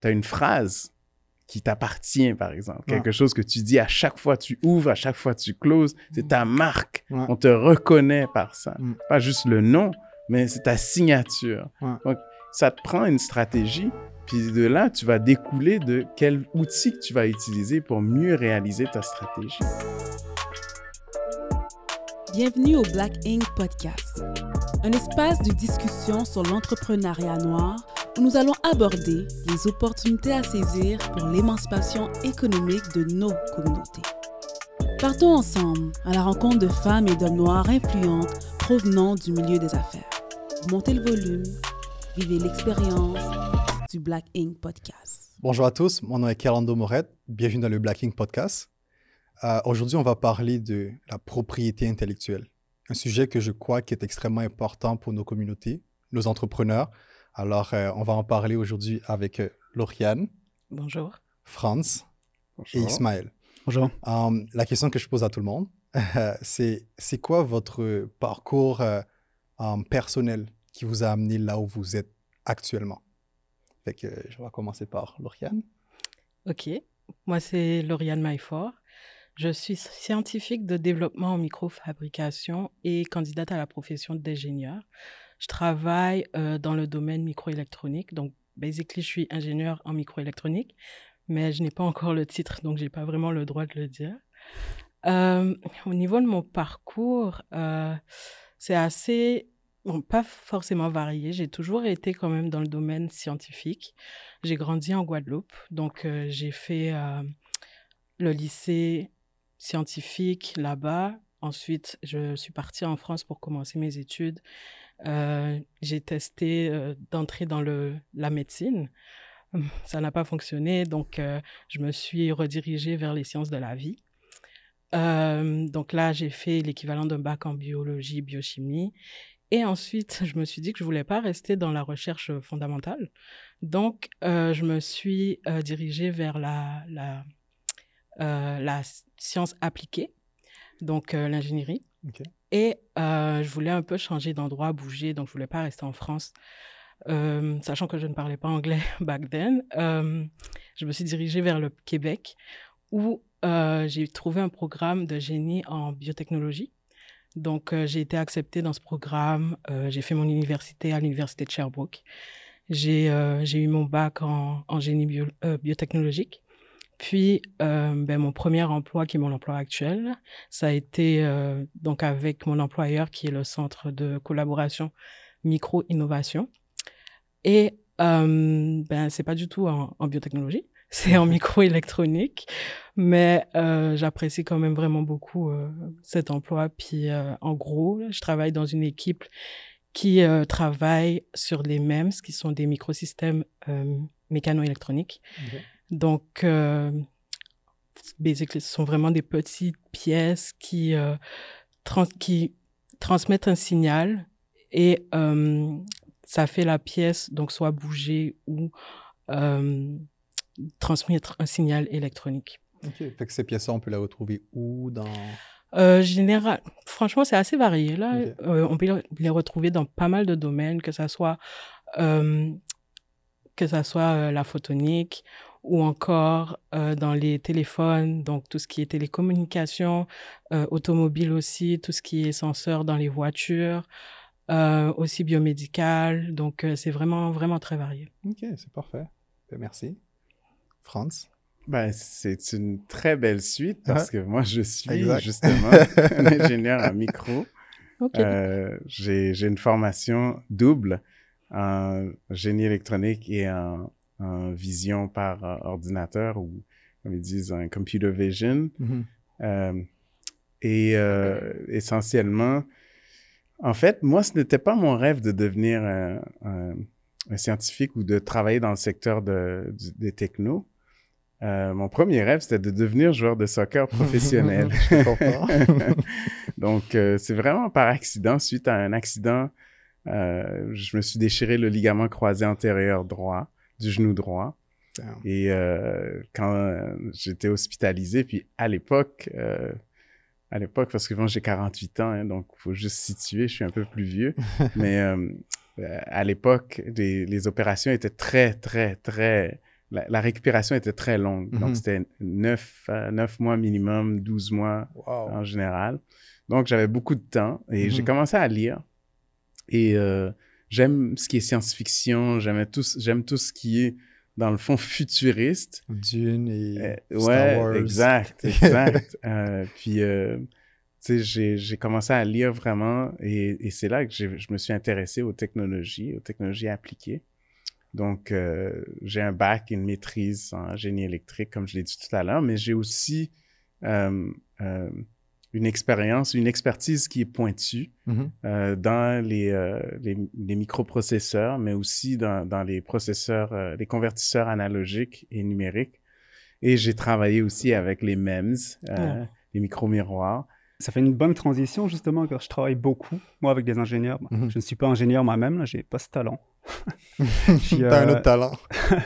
tu as une phrase qui t'appartient, par exemple. Quelque chose que tu dis à chaque fois tu ouvres, à chaque fois tu closes. C'est ta marque. On te reconnaît par ça. Mm. Pas juste le nom, mais c'est ta signature. Donc, ça te prend une stratégie. Puis de là, tu vas découler de quel outil que tu vas utiliser pour mieux réaliser ta stratégie. Bienvenue au Black Ink Podcast, un espace de discussion sur l'entrepreneuriat noir nous allons aborder les opportunités à saisir pour l'émancipation économique de nos communautés. Partons ensemble à la rencontre de femmes et d'hommes noirs influentes provenant du milieu des affaires. Montez le volume, vivez l'expérience du Black Ink Podcast. Bonjour à tous, mon nom est Kerlando Moret, bienvenue dans le Black Ink Podcast. Euh, aujourd'hui, on va parler de la propriété intellectuelle, un sujet que je crois qui est extrêmement important pour nos communautés, nos entrepreneurs, alors, euh, on va en parler aujourd'hui avec euh, Lauriane. Bonjour. Franz et Ismaël. Bonjour. Um, la question que je pose à tout le monde, c'est c'est quoi votre parcours euh, um, personnel qui vous a amené là où vous êtes actuellement? Fait que je vais commencer par Lauriane. OK. Moi, c'est Lauriane Maillefort. Je suis scientifique de développement en microfabrication et candidate à la profession d'ingénieur. Je travaille dans le domaine microélectronique. Donc, basically, je suis ingénieur en microélectronique, mais je n'ai pas encore le titre, donc je n'ai pas vraiment le droit de le dire. Au niveau de mon parcours, euh, c'est assez, bon, pas forcément varié. J'ai toujours été quand même dans le domaine scientifique. J'ai grandi en Guadeloupe, donc j'ai fait le lycée scientifique là-bas. Ensuite, je suis partie en France pour commencer mes études j'ai testé euh, d'entrer dans le, la médecine. Ça n'a pas fonctionné, donc euh, je me suis redirigée vers les sciences de la vie. donc là, j'ai fait l'équivalent d'un bac en biologie, biochimie. Et ensuite, je me suis dit que je voulais pas rester dans la recherche fondamentale. Donc, je me suis dirigée vers la, la science appliquée, donc l'ingénierie. Et euh, je voulais un peu changer d'endroit, bouger, donc je voulais pas rester en France. Euh, sachant que je ne parlais pas anglais back then, euh, je me suis dirigée vers le Québec où j'ai trouvé un programme de génie en biotechnologie. Donc, j'ai été acceptée dans ce programme. j'ai fait mon université à l'université de Sherbrooke. J'ai eu mon bac en, en génie bio, biotechnologique. Puis, euh, ben, mon premier emploi, qui est mon emploi actuel, ça a été euh, donc avec mon employeur, qui est le Centre de collaboration micro-innovation. Et euh, ben, c'est pas du tout en, biotechnologie, c'est en microélectronique, mais euh, j'apprécie quand même vraiment beaucoup cet emploi. Puis, en gros, je travaille dans une équipe qui travaille sur les MEMS, qui sont des microsystèmes mécano-électroniques. Donc, euh, basically, ce sont vraiment des petites pièces qui, euh, qui transmettent un signal et euh, ça fait la pièce donc soit bouger ou euh, transmettre un signal électronique. Ok, fait que ces pièces on peut les retrouver où dans? Euh, général, franchement, c'est assez varié. Là, euh, on peut les retrouver dans pas mal de domaines, que ça soit euh, que ça soit la photonique ou encore euh, dans les téléphones, donc tout ce qui est télécommunication, euh, automobile aussi, tout ce qui est senseur dans les voitures, euh, aussi biomédical. Donc euh, c'est vraiment, vraiment très varié. Ok, c'est parfait. Ben, merci. Franz? Ben, c'est une très belle suite parce que moi, je suis justement un ingénieur en micro. Okay. Euh, J'ai une formation double en génie électronique et en en vision par euh, ordinateur ou, comme ils disent, un computer vision. Mm-hmm. euh, et euh, essentiellement, en fait, moi, ce n'était pas mon rêve de devenir un, un, un, scientifique ou de travailler dans le secteur de, des technos. Euh, mon premier rêve, c'était de devenir joueur de soccer professionnel. Donc, euh, c'est vraiment par accident, suite à un accident, euh, je me suis déchiré le ligament croisé antérieur droit du genou droit. Et euh, quand j'étais hospitalisé, puis à l'époque, euh, à l'époque, parce que bon, j'ai 48 ans, hein, donc il faut juste situer, je suis un peu plus vieux, mais euh, à l'époque, les, les, opérations étaient très, très, très la, récupération était très longue. Donc, mhm. c'était 9, 9 mois minimum, 12 mois en général. Donc, j'avais beaucoup de temps et j'ai mhm. commencé à lire. Et j'aime ce qui est science-fiction, j'aime tout, j'aime tout ce qui est, dans le fond, futuriste. Dune et euh, Star Wars. exact, exact. euh, puis, euh, tu sais, j'ai commencé à lire vraiment et, et c'est là que je me suis intéressé aux technologies, aux technologies appliquées. Donc, euh, j'ai un bac, une maîtrise en génie électrique, comme je l'ai dit tout à l'heure, mais j'ai aussi une expérience, une expertise qui est pointue mm-hmm. dans les, les, microprocesseurs, mais aussi dans, dans les processeurs, les convertisseurs analogiques et numériques. Et j'ai travaillé aussi avec les MEMS, ah. les micro-miroirs. Ça fait une bonne transition, justement, car je travaille beaucoup, moi, avec des ingénieurs. Mm-hmm. Je ne suis pas ingénieur moi-même, je n'ai pas ce talent. Tu as un autre talent.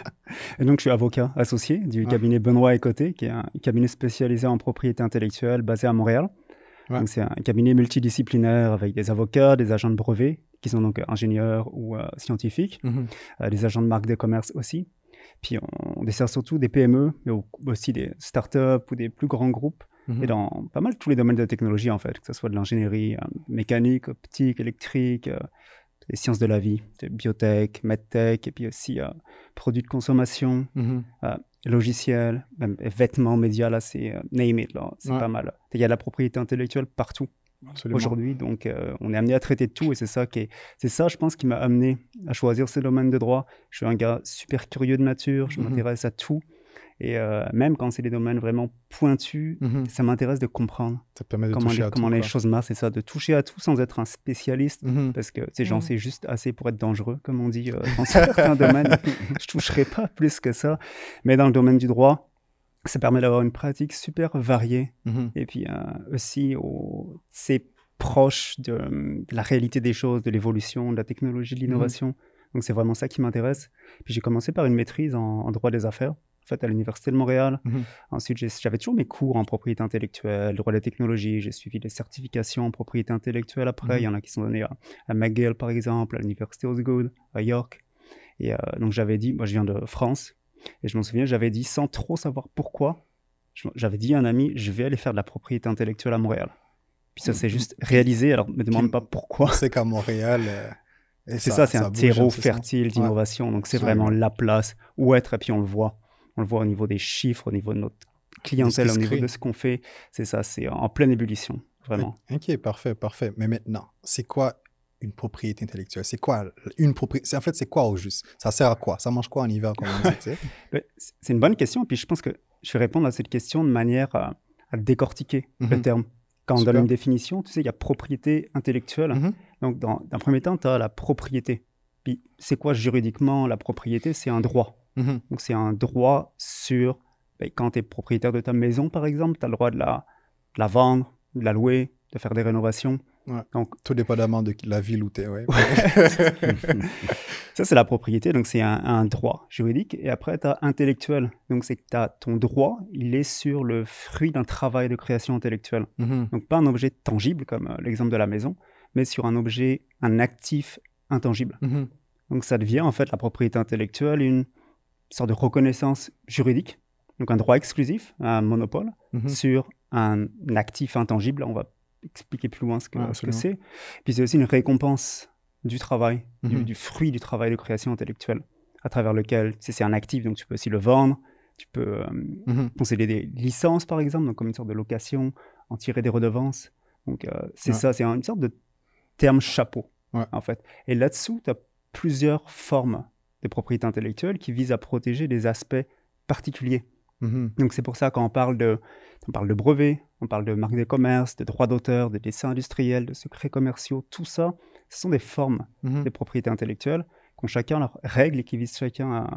et donc, je suis avocat associé du cabinet Benoît et Côté, qui est un cabinet spécialisé en propriété intellectuelle basé à Montréal. Donc, c'est un cabinet multidisciplinaire avec des avocats, des agents de brevet, qui sont donc ingénieurs ou euh, scientifiques, mhm. euh, des agents de marque de commerce aussi. Puis, on, dessert surtout des PME, mais aussi des startups ou des plus grands groupes. Mhm. Et dans pas mal tous les domaines de la technologie, en fait, que ce soit de l'ingénierie euh, mécanique, optique, électrique, les sciences de la vie, biotech, medtech, et puis aussi euh, produits de consommation, euh, logiciels, même vêtements, médias, là, c'est euh, name it, là, c'est pas mal. Il y a de la propriété intellectuelle partout aujourd'hui, donc on est amené à traiter de tout, et c'est ça qui est, c'est ça, je pense, qui m'a amené à choisir ce domaine de droit. Je suis un gars super curieux de nature, je mm-hmm. m'intéresse à tout, et euh, même quand c'est des domaines vraiment pointus, mhm. ça m'intéresse de comprendre comment, les, comment les, choses marchent. C'est ça, de toucher à tout sans être un spécialiste. Mhm. Parce que j'en mhm. sais juste assez pour être dangereux, comme on dit euh, dans certains domaines. Je toucherai pas plus que ça. Mais dans le domaine du droit, ça permet d'avoir une pratique super variée. Et puis euh, aussi, c'est proche de, la réalité des choses, de l'évolution, de la technologie, de l'innovation. Donc c'est vraiment ça qui m'intéresse. Puis j'ai commencé par une maîtrise en droit des affaires fait, à l'Université de Montréal. Mhm. Ensuite, j'avais toujours mes cours en propriété intellectuelle, droit de la technologie. J'ai suivi des certifications en propriété intellectuelle après. Mhm. Il y en a qui sont données à, McGill, par exemple, à l'Université Osgood, à York. Et euh, donc, j'avais dit, moi, je viens de France. Et je m'en souviens, j'avais dit, sans trop savoir pourquoi, j'avais dit à un ami, je vais aller faire de la propriété intellectuelle à Montréal. Puis ça s'est juste réalisé, alors ne me demande pas pourquoi. C'est qu'à Montréal, euh, c'est ça, c'est un terreau fertile d'innovation. Donc c'est vraiment la place où être, et puis on le voit. On le voit au niveau des chiffres, au niveau de notre clientèle, au niveau de ce qu'on fait. C'est ça, c'est en pleine ébullition, vraiment. Ok, parfait, parfait. Mais maintenant, c'est quoi une propriété intellectuelle? C'est quoi une propriété En fait, c'est quoi au juste? Ça sert à quoi? Ça mange quoi en hiver, C'est une bonne question. Puis je pense que je vais répondre à cette question de manière à, décortiquer le mhm. terme. Quand on donne une définition, tu sais, il y a propriété intellectuelle. Mhm. Donc, dans un premier temps, tu as la propriété. Puis, c'est quoi juridiquement la propriété? C'est un droit. Mhm. Donc, c'est un droit sur, ben, quand tu es propriétaire de ta maison, par exemple, tu as le droit de la, la, vendre, de la louer, de faire des rénovations. Donc, Tout dépendamment de la ville où tu es. Ouais. ça, c'est la propriété, donc c'est un, droit juridique. Et après, tu as intellectuel. Donc, c'est que as ton droit, il est sur le fruit d'un travail de création intellectuelle. Mhm. Donc, pas un objet tangible, comme euh, l'exemple de la maison, mais sur un objet, un actif intangible. Mhm. Donc, ça devient en fait la propriété intellectuelle une sorte de reconnaissance juridique, donc un droit exclusif, un monopole mhm. sur un actif intangible. On va expliquer plus loin ce que c'est. Puis c'est aussi une récompense du travail, mhm. du, fruit du travail de création intellectuelle, à travers lequel c'est un actif, donc tu peux aussi le vendre, tu peux euh, mhm. concéder des licences par exemple, donc comme une sorte de location, en tirer des redevances. Donc euh, c'est ça, c'est une sorte de terme chapeau en fait. Et là-dessous, tu as plusieurs formes des propriétés intellectuelles qui visent à protéger des aspects particuliers. Mhm. Donc c'est pour ça qu'on parle de, on parle de brevets, on parle de marques de commerce, de droits d'auteur, de dessins industriels, de secrets commerciaux, tout ça, ce sont des formes mhm. des propriétés intellectuelles qui ont chacun leurs règles et qui visent chacun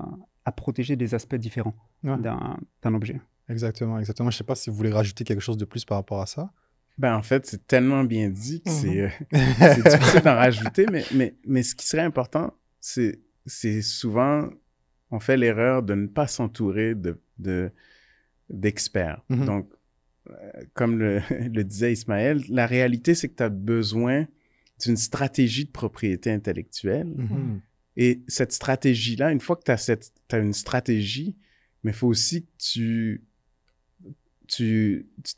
à, protéger des aspects différents d'un objet. Exactement, exactement. Je ne sais pas si vous voulez rajouter quelque chose de plus par rapport à ça. Ben, en fait, c'est tellement bien dit que c'est euh, difficile d'en rajouter, mais, mais, mais ce qui serait important, c'est c'est souvent, on fait l'erreur de ne pas s'entourer de, d'experts. Mm-hmm. Donc, euh, comme le, le, disait Ismaël, la réalité, c'est que tu as besoin d'une stratégie de propriété intellectuelle. Mm-hmm. Et cette stratégie-là, une fois que tu as, as, une stratégie, mais il faut aussi que tu, tu, tu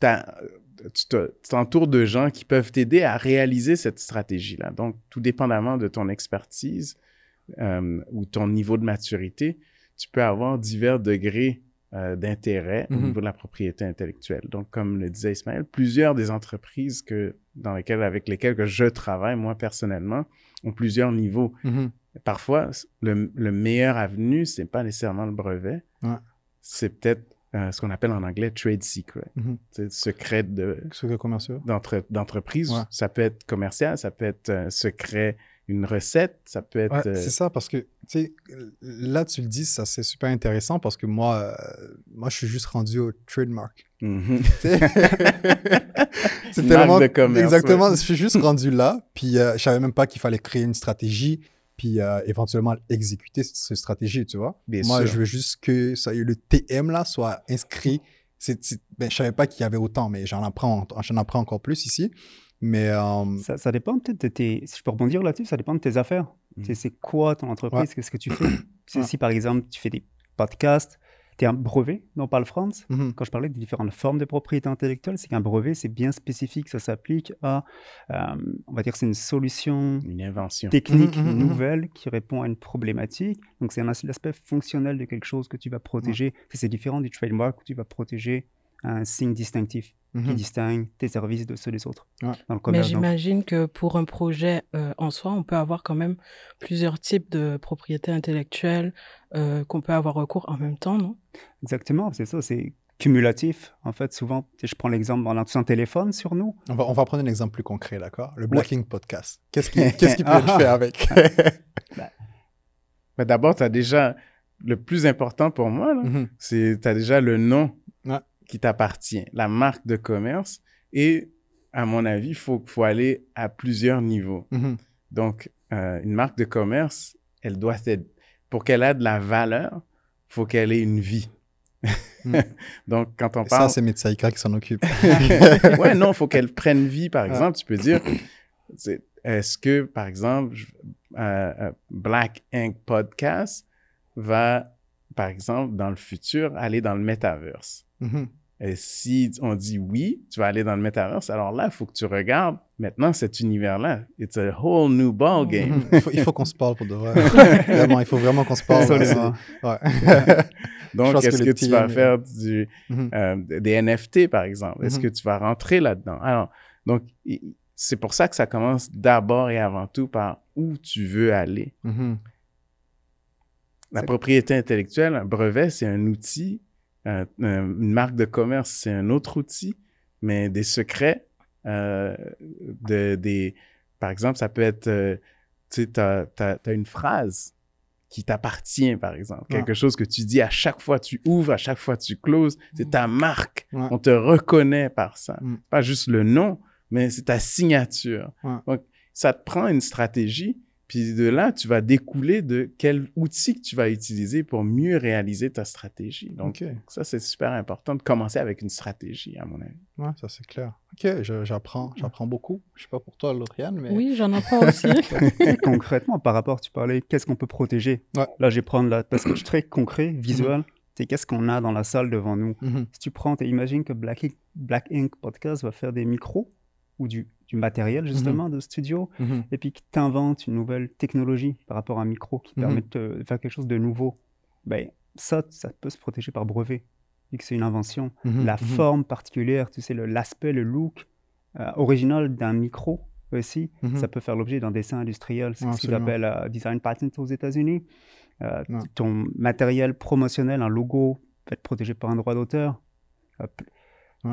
t'entoures de gens qui peuvent t'aider à réaliser cette stratégie-là. Donc, tout dépendamment de ton expertise euh, ou ton niveau de maturité, tu peux avoir divers degrés euh, d'intérêt au mm-hmm. niveau de la propriété intellectuelle. Donc, comme le disait Ismaël, plusieurs des entreprises que, dans lesquelles, avec lesquelles que je travaille, moi personnellement, ont plusieurs niveaux. Mm-hmm. Parfois, le, le meilleur avenue, c'est pas nécessairement le brevet. C'est peut-être euh, ce qu'on appelle en anglais trade secret. Mm-hmm. C'est secret de secret commercial d'entreprise. Ça peut être commercial, ça peut être secret une recette, ça peut être. Euh, c'est ça, parce que, tu sais, là, tu le dis, ça c'est super intéressant parce que moi, euh, moi, je suis juste rendu au trademark. Mm-hmm. c'est tellement. De commerce, exactement, je suis juste rendu là, puis je savais même pas qu'il fallait créer une stratégie puis euh, éventuellement exécuter cette, stratégie, tu vois? Moi, je veux juste que ça, le TM là soit inscrit. C'est, ben, je savais pas qu'il y avait autant, mais j'en apprends, j'en apprends encore plus ici. Mais euh, ça, ça, dépend peut-être de tes. Si je peux rebondir là-dessus, ça dépend de tes affaires. Mm. C'est quoi ton entreprise? Qu'est-ce que tu fais? Si par exemple tu fais des podcasts, un brevet dont parle France. Mhm. Quand je parlais des différentes formes de propriété intellectuelle, c'est qu'un brevet, c'est bien spécifique. Ça s'applique à, euh, on va dire, c'est une solution une invention. technique mhm, mhm, nouvelle qui répond à une problématique. Donc, c'est l'aspect fonctionnel de quelque chose que tu vas protéger. C'est différent du trademark où tu vas protéger un signe distinctif qui mhm. distingue tes services de ceux des autres. Mais j'imagine que pour un projet euh, en soi, on peut avoir quand même plusieurs types de propriétés intellectuelles euh, qu'on peut avoir recours en même temps, non? Exactement, c'est ça, c'est cumulatif. En fait, souvent, je prends l'exemple, on a tous un téléphone sur nous. On va, on va prendre un exemple plus concret, d'accord? Le Blacking Podcast. Qu'est-ce qui, qu'est-ce qui peut être fait avec? Bah, D'abord, tu as déjà, le plus important pour moi, mhm. c'est tu as déjà le nom qui t'appartient, la marque de commerce. Et à mon avis, il faut, faut aller à plusieurs niveaux. Mm-hmm. Donc, euh, une marque de commerce, elle doit être, pour qu'elle ait de la valeur, faut qu'elle ait une vie. Mm. Donc, quand on parle. Ça, c'est Metsaïka qui s'en occupe. ouais, non, il faut qu'elle prenne vie, par exemple. Tu peux dire, est-ce que, par exemple, euh, euh, Black Ink Podcast va, par exemple, dans le futur, aller dans le metaverse? Mm-hmm. Et si on dit oui, tu vas aller dans le metaverse, alors là, il faut que tu regardes maintenant cet univers-là. It's a whole new ball mhm. game. il faut, qu'on se parle pour de vrai. vraiment, il faut vraiment qu'on se parle. Donc, est-ce que, tu vas faire du, mhm. euh, des NFT, par exemple? Est-ce mhm. que tu vas rentrer là-dedans? Alors, donc, c'est pour ça que ça commence d'abord et avant tout par où tu veux aller. La propriété intellectuelle, un brevet, c'est un outil une marque de commerce, c'est un autre outil, mais des secrets, euh, de, des, par exemple, ça peut être, euh, tu sais, tu as, une phrase qui t'appartient, par exemple. Quelque chose que tu dis à chaque fois tu ouvres, à chaque fois tu closes. C'est mm. ta marque. On te reconnaît par ça. Mm. Pas juste le nom, mais c'est ta signature. Donc, ça te prend une stratégie puis de là, tu vas découler de quel outil que tu vas utiliser pour mieux réaliser ta stratégie. Donc, ça, c'est super important de commencer avec une stratégie, à mon avis. Oui, ça, c'est clair. OK, j'apprends j'apprends beaucoup. Je ne sais pas pour toi, Lauriane, mais... Oui, j'en apprends aussi. Concrètement, par rapport, tu parlais, qu'est-ce qu'on peut protéger? Là, je vais prendre la... Parce que je très concret, visuel. Mhm. C'est qu'est-ce qu'on a dans la salle devant nous? Mhm. Si tu prends, imagine que Black Ink, Black Ink Podcast va faire des micros ou du du matériel mhm. justement de studio, mhm. et puis que tu inventes une nouvelle technologie par rapport à un micro qui mhm. permet de faire quelque chose de nouveau, ben, ça, ça peut se protéger par brevet, vu que c'est une invention. La forme particulière, tu sais, l'aspect, le, look euh, original d'un micro aussi, ça peut faire l'objet d'un dessin industriel, c'est ce qu'ils appellent euh, design patent aux États-Unis. Euh, ton matériel promotionnel, un logo, peut être protégé par un droit d'auteur.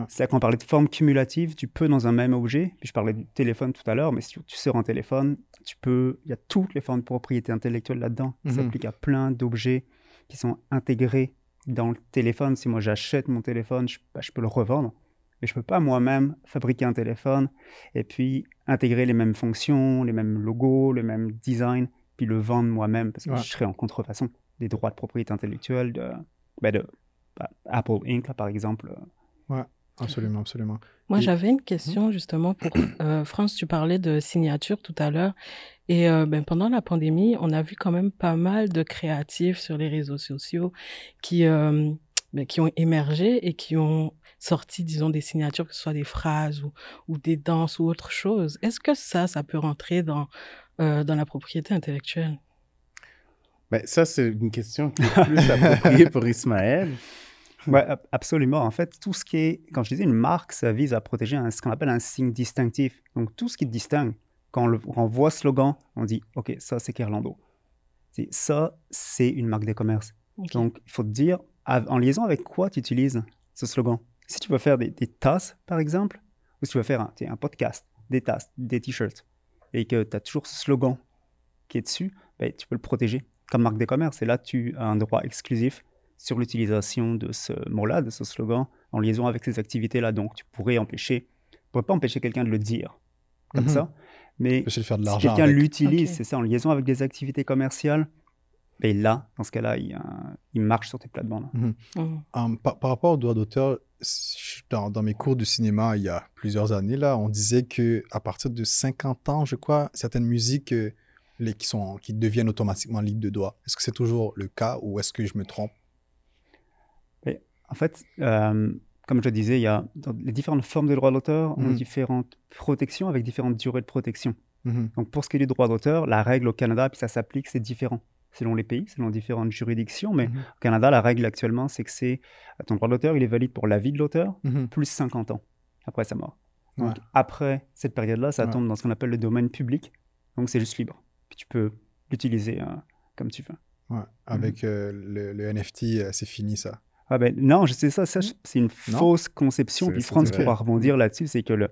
C'est là qu'on parlait de forme cumulative, tu peux dans un même objet, puis je parlais du téléphone tout à l'heure, mais si tu sors un téléphone, tu peux, il y a toutes les formes de propriété intellectuelle là-dedans, Ça mhm. s'applique à plein d'objets qui sont intégrés dans le téléphone. Si moi j'achète mon téléphone, je, bah, je, peux le revendre, mais je peux pas moi-même fabriquer un téléphone et puis intégrer les mêmes fonctions, les mêmes logos, le même design, puis le vendre moi-même, parce que je serais en contrefaçon des droits de propriété intellectuelle de, bah, de bah, Apple Inc., par exemple. Ouais. Absolument, absolument. Moi, j'avais une question justement pour euh, France. Tu parlais de signature tout à l'heure. Et euh, ben, pendant la pandémie, on a vu quand même pas mal de créatifs sur les réseaux sociaux qui, euh, ben, qui ont émergé et qui ont sorti, disons, des signatures, que ce soit des phrases ou, ou des danses ou autre chose. Est-ce que ça, ça peut rentrer dans, dans la propriété intellectuelle? Ben, ça, c'est une question qui est plus appropriée pour Ismaël. Oui, absolument. En fait, tout ce qui est, quand je disais une marque, ça vise à protéger ce qu'on appelle un signe distinctif. Donc, tout ce qui te distingue. Quand on, voit slogan, on dit, OK, ça, c'est Kerlando. Ça, c'est une marque de commerce. Donc, il faut te dire, en liaison avec quoi tu utilises ce slogan? Si tu veux faire des, tasses, par exemple, ou si tu veux faire un, un podcast, des tasses, des t-shirts, et que tu as toujours ce slogan qui est dessus, ben, tu peux le protéger comme marque de commerce. Et là, tu as un droit exclusif sur l'utilisation de ce mot-là, de ce slogan, en liaison avec ces activités-là. Donc, tu pourrais empêcher, tu pourrais pas empêcher quelqu'un de le dire comme mhm. ça, mais si quelqu'un l'utilise, c'est ça, en liaison avec des activités commerciales, et ben là, dans ce cas-là, il, il, marche sur tes plates-bandes. Mhm. Mhm. Hum, par, rapport au droit d'auteur, dans, dans, mes cours de cinéma il y a plusieurs années, là, on disait que à partir de 50 ans, je crois, certaines musiques euh, les, qui, sont, qui deviennent automatiquement libres de droit. Est-ce que c'est toujours le cas ou est-ce que je me trompe? En fait, euh, comme je disais, il y a les différentes formes de droit d'auteur ont mhm. différentes protections avec différentes durées de protection. Mhm. Donc pour ce qui est du droit d'auteur, la règle au Canada, puis ça s'applique, c'est différent selon les pays, selon différentes juridictions. Mais mhm. au Canada, la règle actuellement, c'est que c'est ton droit d'auteur, il est valide pour la vie de l'auteur plus 50 ans après sa mort. Donc après cette période-là, ça tombe dans ce qu'on appelle le domaine public. Donc c'est juste libre. Puis tu peux l'utiliser euh, comme tu veux. Ouais. Avec euh, le, le, NFT, c'est fini ça. Ah ben non, je sais ça, ça mmh. c'est une fausse conception. Puis France pourra rebondir là-dessus, c'est que le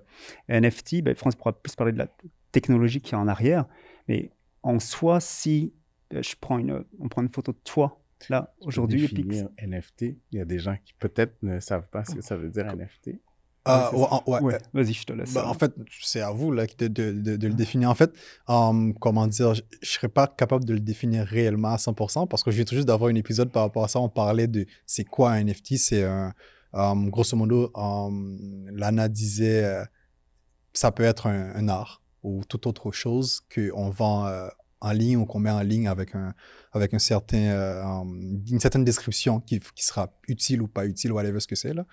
NFT, ben France pourra plus parler de la technologie qui est en arrière, mais en soi, si ben, je prends une, on prend une photo de toi là aujourd'hui, NFT, il y a des gens qui peut-être ne savent pas ce que ça veut dire NFT. Ah, ouais, Vas-y, je te laisse. Bah, en fait, c'est à vous là, de, de, de, le définir. En fait, um, comment dire, je ne serais pas capable de le définir réellement à 100% parce que je viens tout juste d'avoir un épisode par rapport à ça. On parlait de c'est quoi un NFT. C'est un. Um, grosso modo, um, Lana disait euh, ça peut être un, art ou toute autre chose qu'on vend euh, en ligne ou qu'on met en ligne avec, un, avec un certain, euh, une certaine description qui, qui, sera utile ou pas utile, whatever ce que c'est. là.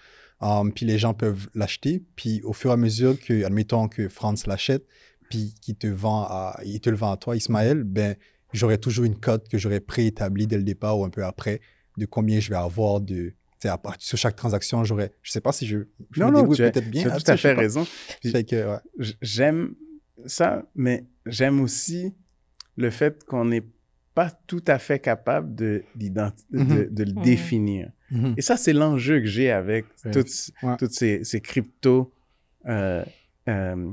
Um, puis les gens peuvent l'acheter. Puis au fur et à mesure que, admettons que Franz l'achète, puis qu'il te vend à, il te le vend à toi, Ismaël, ben, j'aurai toujours une cote que j'aurais préétablie dès le départ ou un peu après de combien je vais avoir de, à sur chaque transaction, j'aurais. Je sais pas si je. je non, non, peut-être bien. Tu as tout à fait raison. J'aime ça, mais j'aime aussi le fait qu'on n'est pas tout à fait capable de, mm-hmm. de, le définir. Mm-hmm. Et ça, c'est l'enjeu que j'ai avec toutes, toutes ces, ces cryptos, euh, euh,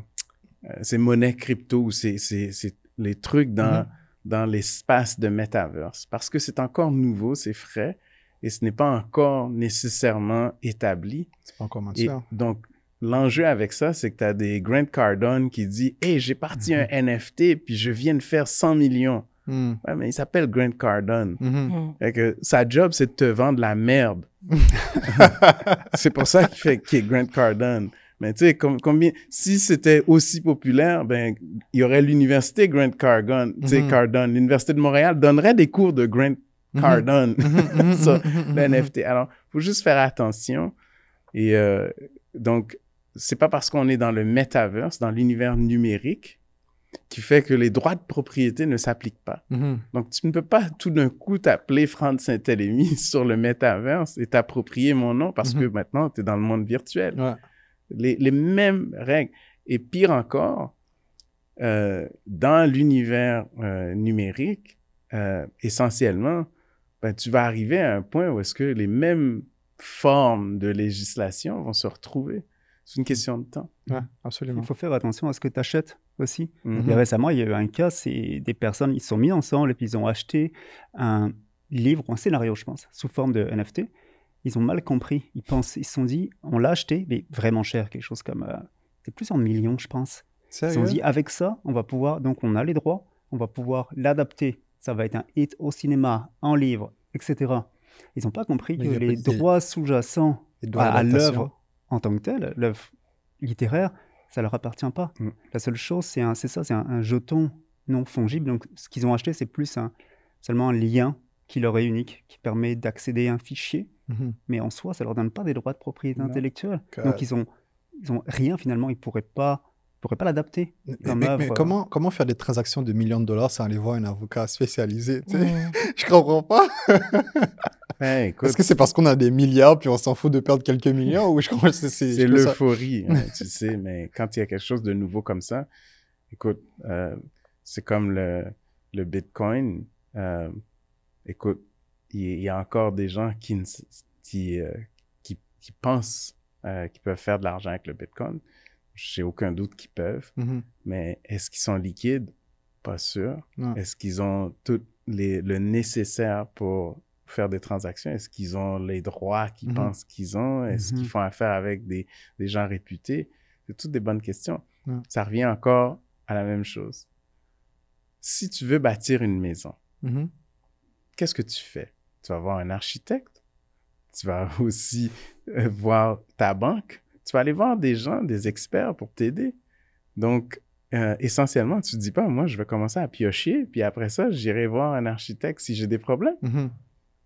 ces monnaies crypto ou ces, ces, les trucs dans, mm-hmm. dans l'espace de metaverse. Parce que c'est encore nouveau, c'est frais et ce n'est pas encore nécessairement établi. C'est pas encore et Donc, l'enjeu avec ça, c'est que tu as des Grant Cardone qui dit Hey, j'ai parti un NFT puis je viens de faire 100 millions. Hmm. Ouais, mais il s'appelle Grant Cardone. Hmm. que sa job, c'est de te vendre la merde. c'est pour ça qu'il fait qu'il est Grant Cardone. Mais tu sais, combien, si c'était aussi populaire, ben, il y aurait l'université Grant Cardone, tu sais, mm-hmm. Cardone. L'université de Montréal donnerait des cours de Grant mm-hmm. Cardone sur l'NFT. Alors, il faut juste faire attention. Et euh, donc, c'est pas parce qu'on est dans le metaverse, dans l'univers numérique, qui fait que les droits de propriété ne s'appliquent pas. Mm-hmm. Donc, tu ne peux pas tout d'un coup t'appeler Franck Saint-Élémy sur le métaverse et t'approprier mon nom parce que mm-hmm. maintenant, tu es dans le monde virtuel. Les, les, mêmes règles. Et pire encore, euh, dans l'univers euh, numérique, euh, essentiellement, ben, tu vas arriver à un point où est-ce que les mêmes formes de législation vont se retrouver. C'est une question de temps. Ouais, absolument. Il faut faire attention à ce que tu achètes aussi. Mhm. récemment, il y a eu un cas, c'est des personnes, ils se sont mis ensemble et puis ils ont acheté un livre ou un scénario, je pense, sous forme de NFT. Ils ont mal compris. Ils pensent, ils se sont dit, on l'a acheté, mais vraiment cher, quelque chose comme, euh, c'est plus en millions, je pense. Ils se sont dit, avec ça, on va pouvoir, donc on a les droits, on va pouvoir l'adapter. Ça va être un hit au cinéma, en livre, etc. Ils n'ont pas compris que les droits sous-jacents à l'œuvre en tant que telle, l'œuvre littéraire, ça leur appartient pas. Mm. La seule chose, c'est ça, c'est un, jeton non fongible. Donc, ce qu'ils ont acheté, c'est plus un, seulement un lien qui leur est unique, qui permet d'accéder à un fichier. Mm-hmm. Mais en soi, ça leur donne pas des droits de propriété intellectuelle. Donc, ils ont, ils ont rien finalement. Ils pourraient pas pourrait pas l'adapter. Mais, comment, comment faire des transactions de millions de dollars sans aller voir un avocat spécialisé Je ne Je comprends pas. Est-ce que c'est parce qu'on a des milliards puis on s'en fout de perdre quelques millions ou je crois c'est l'euphorie, hein, tu sais. Mais quand il y a quelque chose de nouveau comme ça, écoute, euh, c'est comme le, le Bitcoin. Euh, écoute, il y, a encore des gens qui, qui, euh, qui, qui pensent qu'ils peuvent faire de l'argent avec le Bitcoin j'ai aucun doute qu'ils peuvent. Mm-hmm. Mais est-ce qu'ils sont liquides? Pas sûr. Est-ce qu'ils ont tout les, le nécessaire pour faire des transactions? Est-ce qu'ils ont les droits qu'ils mm-hmm. pensent qu'ils ont? Est-ce qu'ils mm-hmm. font affaire avec des, des gens réputés? C'est toutes des bonnes questions. Ça revient encore à la même chose. Si tu veux bâtir une maison, qu'est-ce que tu fais? Tu vas voir un architecte? Tu vas aussi euh, voir ta banque? Tu vas aller voir des gens, des experts pour t'aider. Donc, euh, essentiellement, tu ne dis pas, moi, je vais commencer à piocher, puis après ça, j'irai voir un architecte si j'ai des problèmes. Mm-hmm.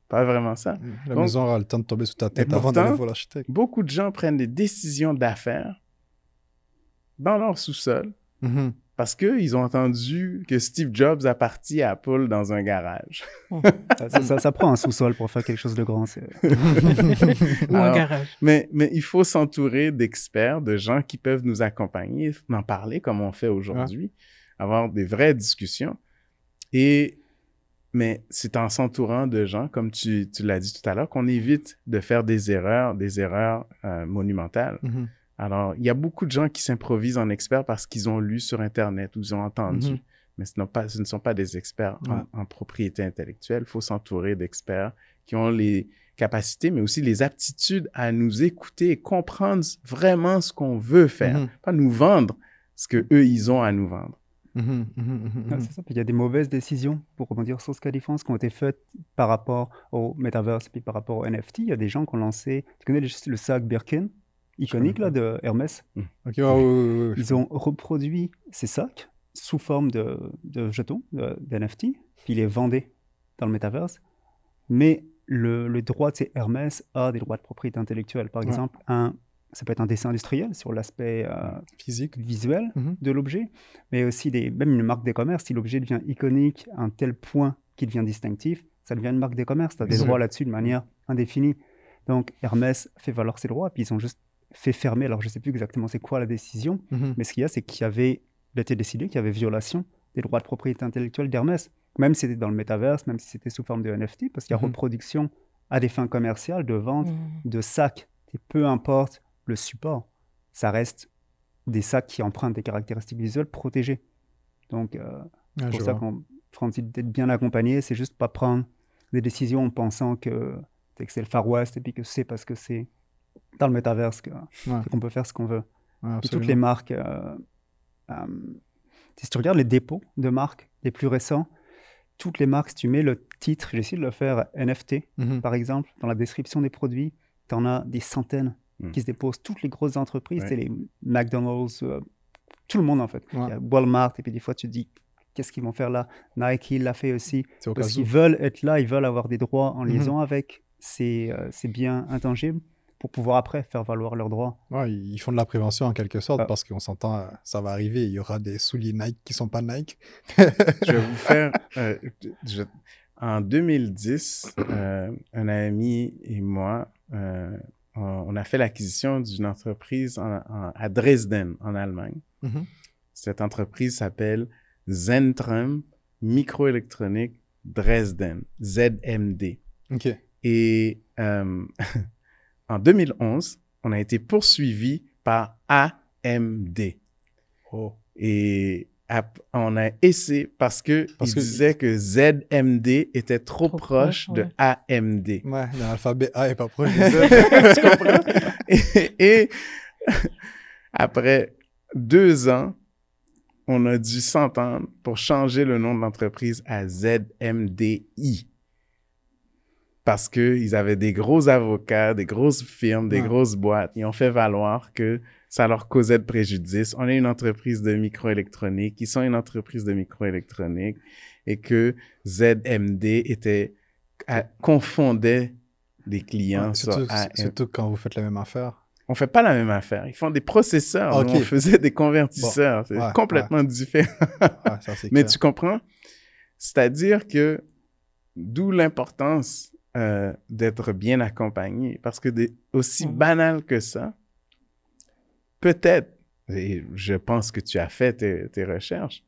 Pas vraiment ça. La maison aura le temps de tomber sous ta tête avant d'aller voir l'architecte. Beaucoup de gens prennent des décisions d'affaires dans leur sous-sol mm-hmm parce qu'ils ont entendu que Steve Jobs a parti à Apple dans un garage. Oh. ça, prend un sous-sol pour faire quelque chose de grand. Ou un garage. Mais, mais il faut s'entourer d'experts, de gens qui peuvent nous accompagner, en parler comme on fait aujourd'hui, avoir des vraies discussions. Et, mais c'est en s'entourant de gens, comme tu, tu l'as dit tout à l'heure, qu'on évite de faire des erreurs, des erreurs euh, monumentales. Mm-hmm. Alors, il y a beaucoup de gens qui s'improvisent en experts parce qu'ils ont lu sur Internet ou ils ont entendu. Mhm. Mais ce, pas, ce, ne sont pas des experts en, propriété intellectuelle. Il faut s'entourer d'experts qui ont les capacités, mais aussi les aptitudes à nous écouter et comprendre vraiment ce qu'on veut faire. Mhm. Pas nous vendre ce que eux ils ont à nous vendre. C'est ça. il y a des mauvaises décisions, pour rebondir sur ce qu'a dit France, qui ont été faites par rapport au metaverse, puis par rapport au NFT. Il y a des gens qui ont lancé, tu connais le sac Birkin? Iconique là, de Hermès. Hmm. Ils ont reproduit ces sacs sous forme de, de jetons, d'NFT, puis ils les vendaient dans le metaverse. Mais le, le, droit de ces Hermès a des droits de propriété intellectuelle. Par exemple, un, ça peut être un dessin industriel sur l'aspect euh, physique, visuel mhm. de l'objet, mais aussi des, même une marque des commerces. Si l'objet devient iconique à un tel point qu'il devient distinctif, ça devient une marque des commerces. Tu as des droits là-dessus de manière indéfinie. Donc Hermès fait valoir ses droits, puis ils ont juste fait fermer. Alors, je ne sais plus exactement c'est quoi la décision, mhm. mais ce qu'il y a, c'est qu'il y avait, il a été décidé qu'il y avait violation des droits de propriété intellectuelle d'Hermès, même si c'était dans le métaverse, même si c'était sous forme de NFT, parce qu'il y a mhm. reproduction à des fins commerciales de vente mhm. de sacs. Et peu importe le support, ça reste des sacs qui empruntent des caractéristiques visuelles protégées. Donc, euh, c'est pour ça qu'on dit d'être bien accompagné, c'est juste pas prendre des décisions en pensant que, que c'est le Far West et puis que c'est parce que c'est dans le métaverse qu'on peut faire ce qu'on veut. toutes les marques, euh, euh, si tu regardes les dépôts de marques les plus récents, toutes les marques, si tu mets le titre, j'essaie de le faire NFT, mhm. par exemple, dans la description des produits, tu en as des centaines hmm. qui se déposent. Toutes les grosses entreprises, c'est les McDonald's, euh, tout le monde en fait. Walmart, et puis des fois tu te dis, qu'est-ce qu'ils vont faire là? Nike l'a fait aussi. Parce qu'ils veulent être là, ils veulent avoir des droits en mhm. liaison avec ces, ces biens intangibles pour pouvoir après faire valoir leurs droits. Ouais, ils font de la prévention en quelque sorte ah. parce qu'on s'entend, ça va arriver, il y aura des souliers Nike qui sont pas Nike. je vais vous faire, euh, en 2010, euh, un ami et moi, euh, on, a fait l'acquisition d'une entreprise à Dresden, en Allemagne. Mm-hmm. Cette entreprise s'appelle Zentrum Microélectronique Dresden, ZMD. OK. Et en 2011, on a été poursuivi par AMD. Oh. Et on a essayé parce que parce disait que ZMD était trop, proche, de AMD. Ouais, l'alphabet A est pas proche de Z. tu comprends? et, après deux ans, on a dû s'entendre pour changer le nom de l'entreprise à ZMDI. Parce qu'ils avaient des gros avocats, des grosses firmes, des grosses boîtes. Ils ont fait valoir que ça leur causait de préjudice. On est une entreprise de microélectronique, ils sont une entreprise de microélectronique et que ZMD était, confondait les clients surtout, surtout quand vous faites la même affaire. On fait pas la même affaire. Ils font des processeurs. on faisait des convertisseurs. c'est complètement différent. Mais tu comprends? C'est-à-dire que d'où l'importance euh, d'être bien accompagné. Parce que aussi banal que ça, peut-être, et je pense que tu as fait tes, recherches,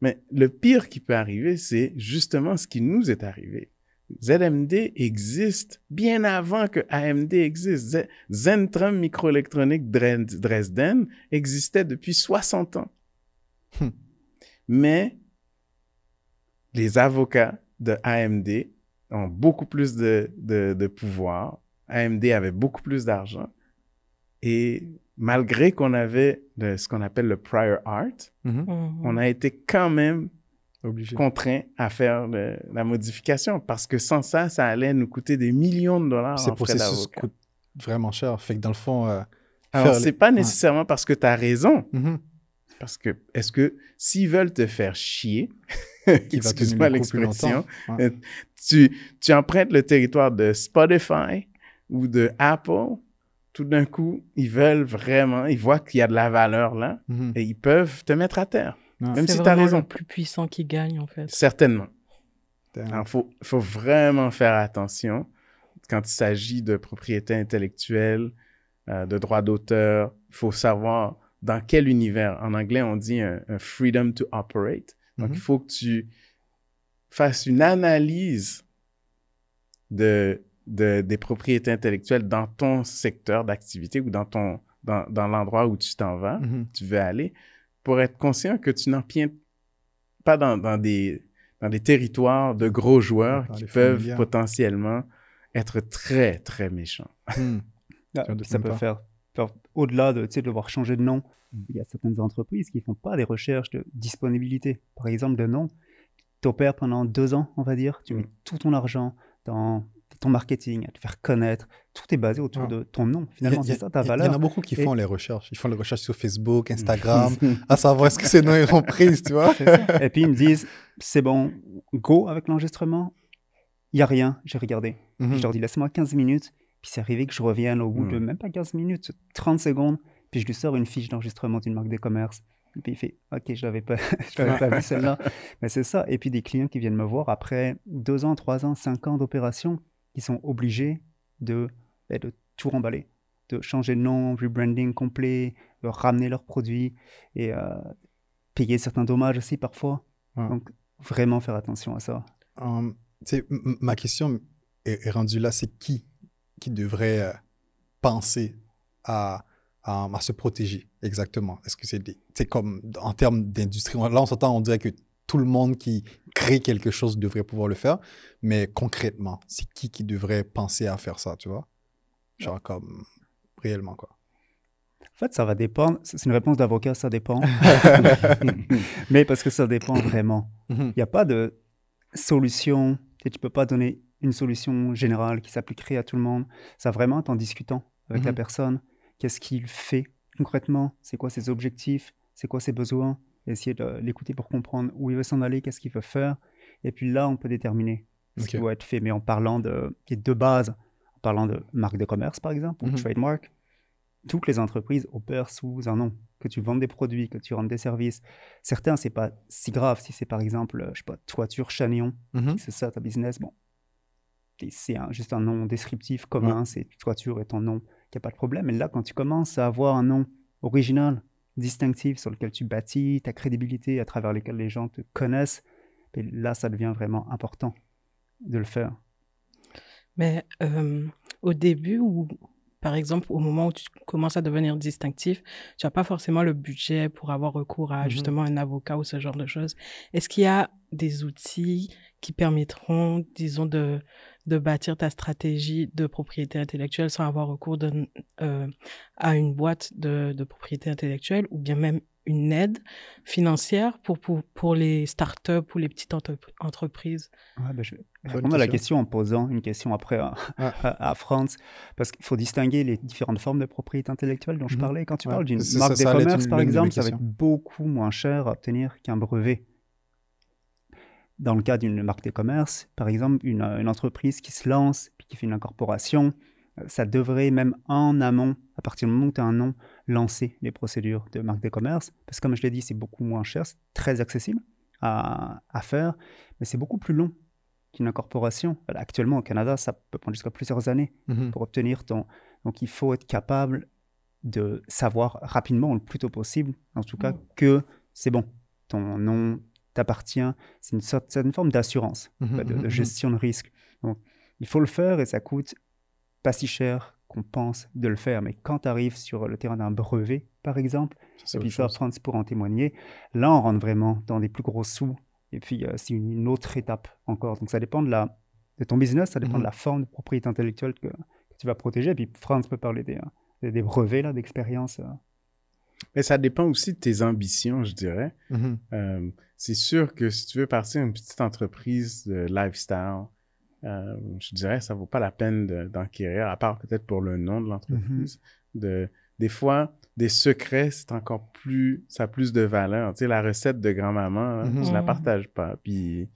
mais le pire qui peut arriver, c'est justement ce qui nous est arrivé. ZMD existe bien avant que AMD existe. Zentrum Microélectronique Dresden existait depuis 60 ans. Hmm. Mais les avocats de AMD ont beaucoup plus de, de, pouvoir. AMD avait beaucoup plus d'argent. Et malgré qu'on avait ce qu'on appelle le prior art, mm-hmm. Mm-hmm. on a été quand même Obligé. contraint à faire la modification parce que sans ça, ça allait nous coûter des millions de dollars en frais d'avocat. coûte vraiment cher. Fait que dans le fond... Euh, Alors, c'est pas nécessairement parce que tu as raison. Mm-hmm. Parce que, est-ce que s'ils veulent te faire chier, excuse-moi l'expression, euh, tu, tu empruntes le territoire de Spotify ou de Apple, tout d'un coup, ils veulent vraiment, ils voient qu'il y a de la valeur là mhm. et ils peuvent te mettre à terre. Même si tu as raison. le plus puissant qui gagne, en fait. Certainement. Il faut, faut vraiment faire attention quand il s'agit de propriété intellectuelle, euh, de droit d'auteur. Il faut savoir dans quel univers. En anglais, on dit un, freedom to operate. Donc, il mhm. faut que tu fasses une analyse de, des propriétés intellectuelles dans ton secteur d'activité ou dans, ton, dans, dans l'endroit où tu t'en vas, mm-hmm. tu veux aller, pour être conscient que tu n'empiètes pas dans, dans, des, dans des territoires de gros joueurs qui peuvent potentiellement être très, très méchants. Hmm. Ah, ça peut faire, au-delà de, de devoir changer de nom. Il y a certaines entreprises qui ne font pas des recherches de disponibilité. Par exemple, de nom opères pendant deux ans, on va dire. Tu mets mm. tout ton argent dans ton marketing, à te faire connaître. Tout est basé autour de ton nom. Finalement, c'est ça ta valeur. Il y en a beaucoup qui font les recherches. Ils font les recherches sur Facebook, Instagram, à savoir est-ce que ces noms sont pris, tu vois. Et puis ils me disent, c'est bon, go avec l'enregistrement. Il n'y a rien, j'ai regardé. Mm-hmm. Je leur dis, laisse-moi 15 minutes. Puis c'est arrivé que je revienne au bout de mm. même pas 15 minutes, 30 secondes. Puis je lui sors une fiche d'enregistrement d'une marque de commerce. Et puis il fait Ok, je l'avais pas, l'avais pas vu celle-là. Mais c'est ça. Et puis des clients qui viennent me voir après deux ans, trois ans, cinq ans d'opération, qui sont obligés de, ben, de tout remballer, de changer de nom, rebranding complet, de ramener leurs produits et euh, payer certains dommages aussi parfois. Donc vraiment faire attention à ça. Um, ma question est, rendue là, c'est qui qui devrait euh, penser à à, se protéger, exactement. Est-ce que c'est comme en termes d'industrie, là on s'entend, on dirait que tout le monde qui crée quelque chose devrait pouvoir le faire, mais concrètement, c'est qui qui devrait penser à faire ça, tu vois? Genre comme réellement quoi. En fait, ça va dépendre. C'est une réponse d'avocat, ça dépend. mais parce que ça dépend vraiment. Mhm. Il n'y a pas de solution. Tu ne peux pas donner une solution générale qui s'appliquerait à tout le monde. Ça vraiment en discutant avec la mhm. personne qu'est-ce qu'il fait concrètement, c'est quoi ses objectifs, c'est quoi ses besoins, essayer de l'écouter pour comprendre où il veut s'en aller, qu'est-ce qu'il veut faire. Et puis là, on peut déterminer ce qui doit être fait. Mais en parlant de, de base, en parlant de marque de commerce, par exemple, ou mhm. trademark, toutes les entreprises opèrent sous un nom. Que tu vendes des produits, que tu rendes des services. Certains, c'est pas si grave. Si c'est par exemple, je sais pas, toiture Chagnon, mhm. c'est ça ta business, bon, c'est juste un nom descriptif commun, c'est toiture et ton nom il n'y a pas de problème. Mais là, quand tu commences à avoir un nom original, distinctif, sur lequel tu bâtis ta crédibilité, à travers lequel les gens te connaissent, ben là, ça devient vraiment important de le faire. Mais euh, au début, ou par exemple, au moment où tu commences à devenir distinctif, tu n'as pas forcément le budget pour avoir recours à mm-hmm. justement un avocat ou ce genre de choses. Est-ce qu'il y a des outils qui permettront, disons, de, de bâtir ta stratégie de propriété intellectuelle sans avoir recours de, euh, à une boîte de, de, propriété intellectuelle ou bien même une aide financière pour, pour, pour les startups ou les petites entreprises? Ouais, ben je vais répondre à la question en posant une question après à, à, France, parce qu'il faut distinguer les différentes formes de propriété intellectuelle dont je mhm. parlais. Quand tu parles d'une marque de commerce, par exemple, ça va être beaucoup moins cher à obtenir qu'un brevet. Dans le cas d'une marque de commerce, par exemple, une, une entreprise qui se lance, puis qui fait une incorporation, ça devrait même en amont, à partir du moment où tu as un nom, lancer les procédures de marque de commerce. Parce que comme je l'ai dit, c'est beaucoup moins cher, c'est très accessible à, faire, mais c'est beaucoup plus long qu'une incorporation. Actuellement, au Canada, ça peut prendre jusqu'à plusieurs années mhm. pour obtenir ton... Donc il faut être capable de savoir rapidement, le plus tôt possible, en tout cas, que c'est bon, ton nom t'appartient. C'est une, sorte, une forme d'assurance, mhm, de, mhm, gestion de risque. Donc, il faut le faire et ça coûte pas si cher qu'on pense de le faire. Mais quand tu arrives sur le terrain d'un brevet, par exemple, et puis ça, France pour en témoigner, là, on rentre vraiment dans des plus gros sous. Et puis, euh, c'est une, autre étape encore. Donc, ça dépend de, la, de ton business, ça dépend de mhm. la forme de propriété intellectuelle que, tu vas protéger. Et puis, France peut parler des, des, brevets, là, d'expérience. Euh. Mais ça dépend aussi de tes ambitions, je dirais. Mhm. Euh, c'est sûr que si tu veux partir d'une petite entreprise de lifestyle, euh, je dirais, ça vaut pas la peine d'enquérir, à part peut-être pour le nom de l'entreprise. Mm-hmm. de, des fois, des secrets, c'est encore plus, ça a plus de valeur. Tu sais, la recette de grand-maman, je mm-hmm. la partage pas. Puis,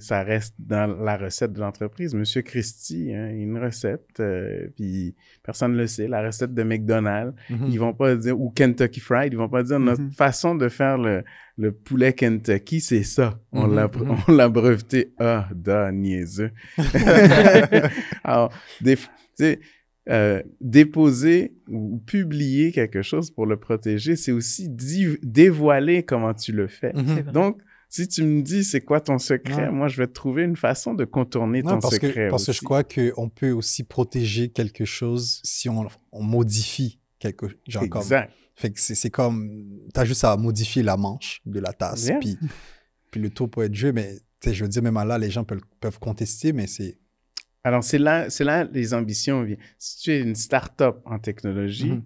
ça reste dans la recette de l'entreprise. Monsieur Christie, hein, une recette, euh, puis personne ne le sait, la recette de McDonald's. Mm-hmm. Ils vont pas dire, ou Kentucky Fried, ils vont pas dire notre mm-hmm. façon de faire le, le poulet Kentucky, c'est ça. On mm-hmm. l'a breveté. Ah, da, niaiseux. Alors, des, euh, déposer ou publier quelque chose pour le protéger, c'est aussi dévoiler comment tu le fais. Donc, si tu me dis c'est quoi ton secret, moi je vais trouver une façon de contourner ton secret. parce que je crois qu'on peut aussi protéger quelque chose si on, modifie quelque chose. Exact. fait que c'est comme, tu as juste à modifier la manche de la tasse, puis, puis le tour peut être joué, mais je veux dire, même là, les gens peuvent, peuvent contester, mais c'est. Alors, c'est là, c'est là les ambitions. Si tu es une start-up en technologie, mm-hmm.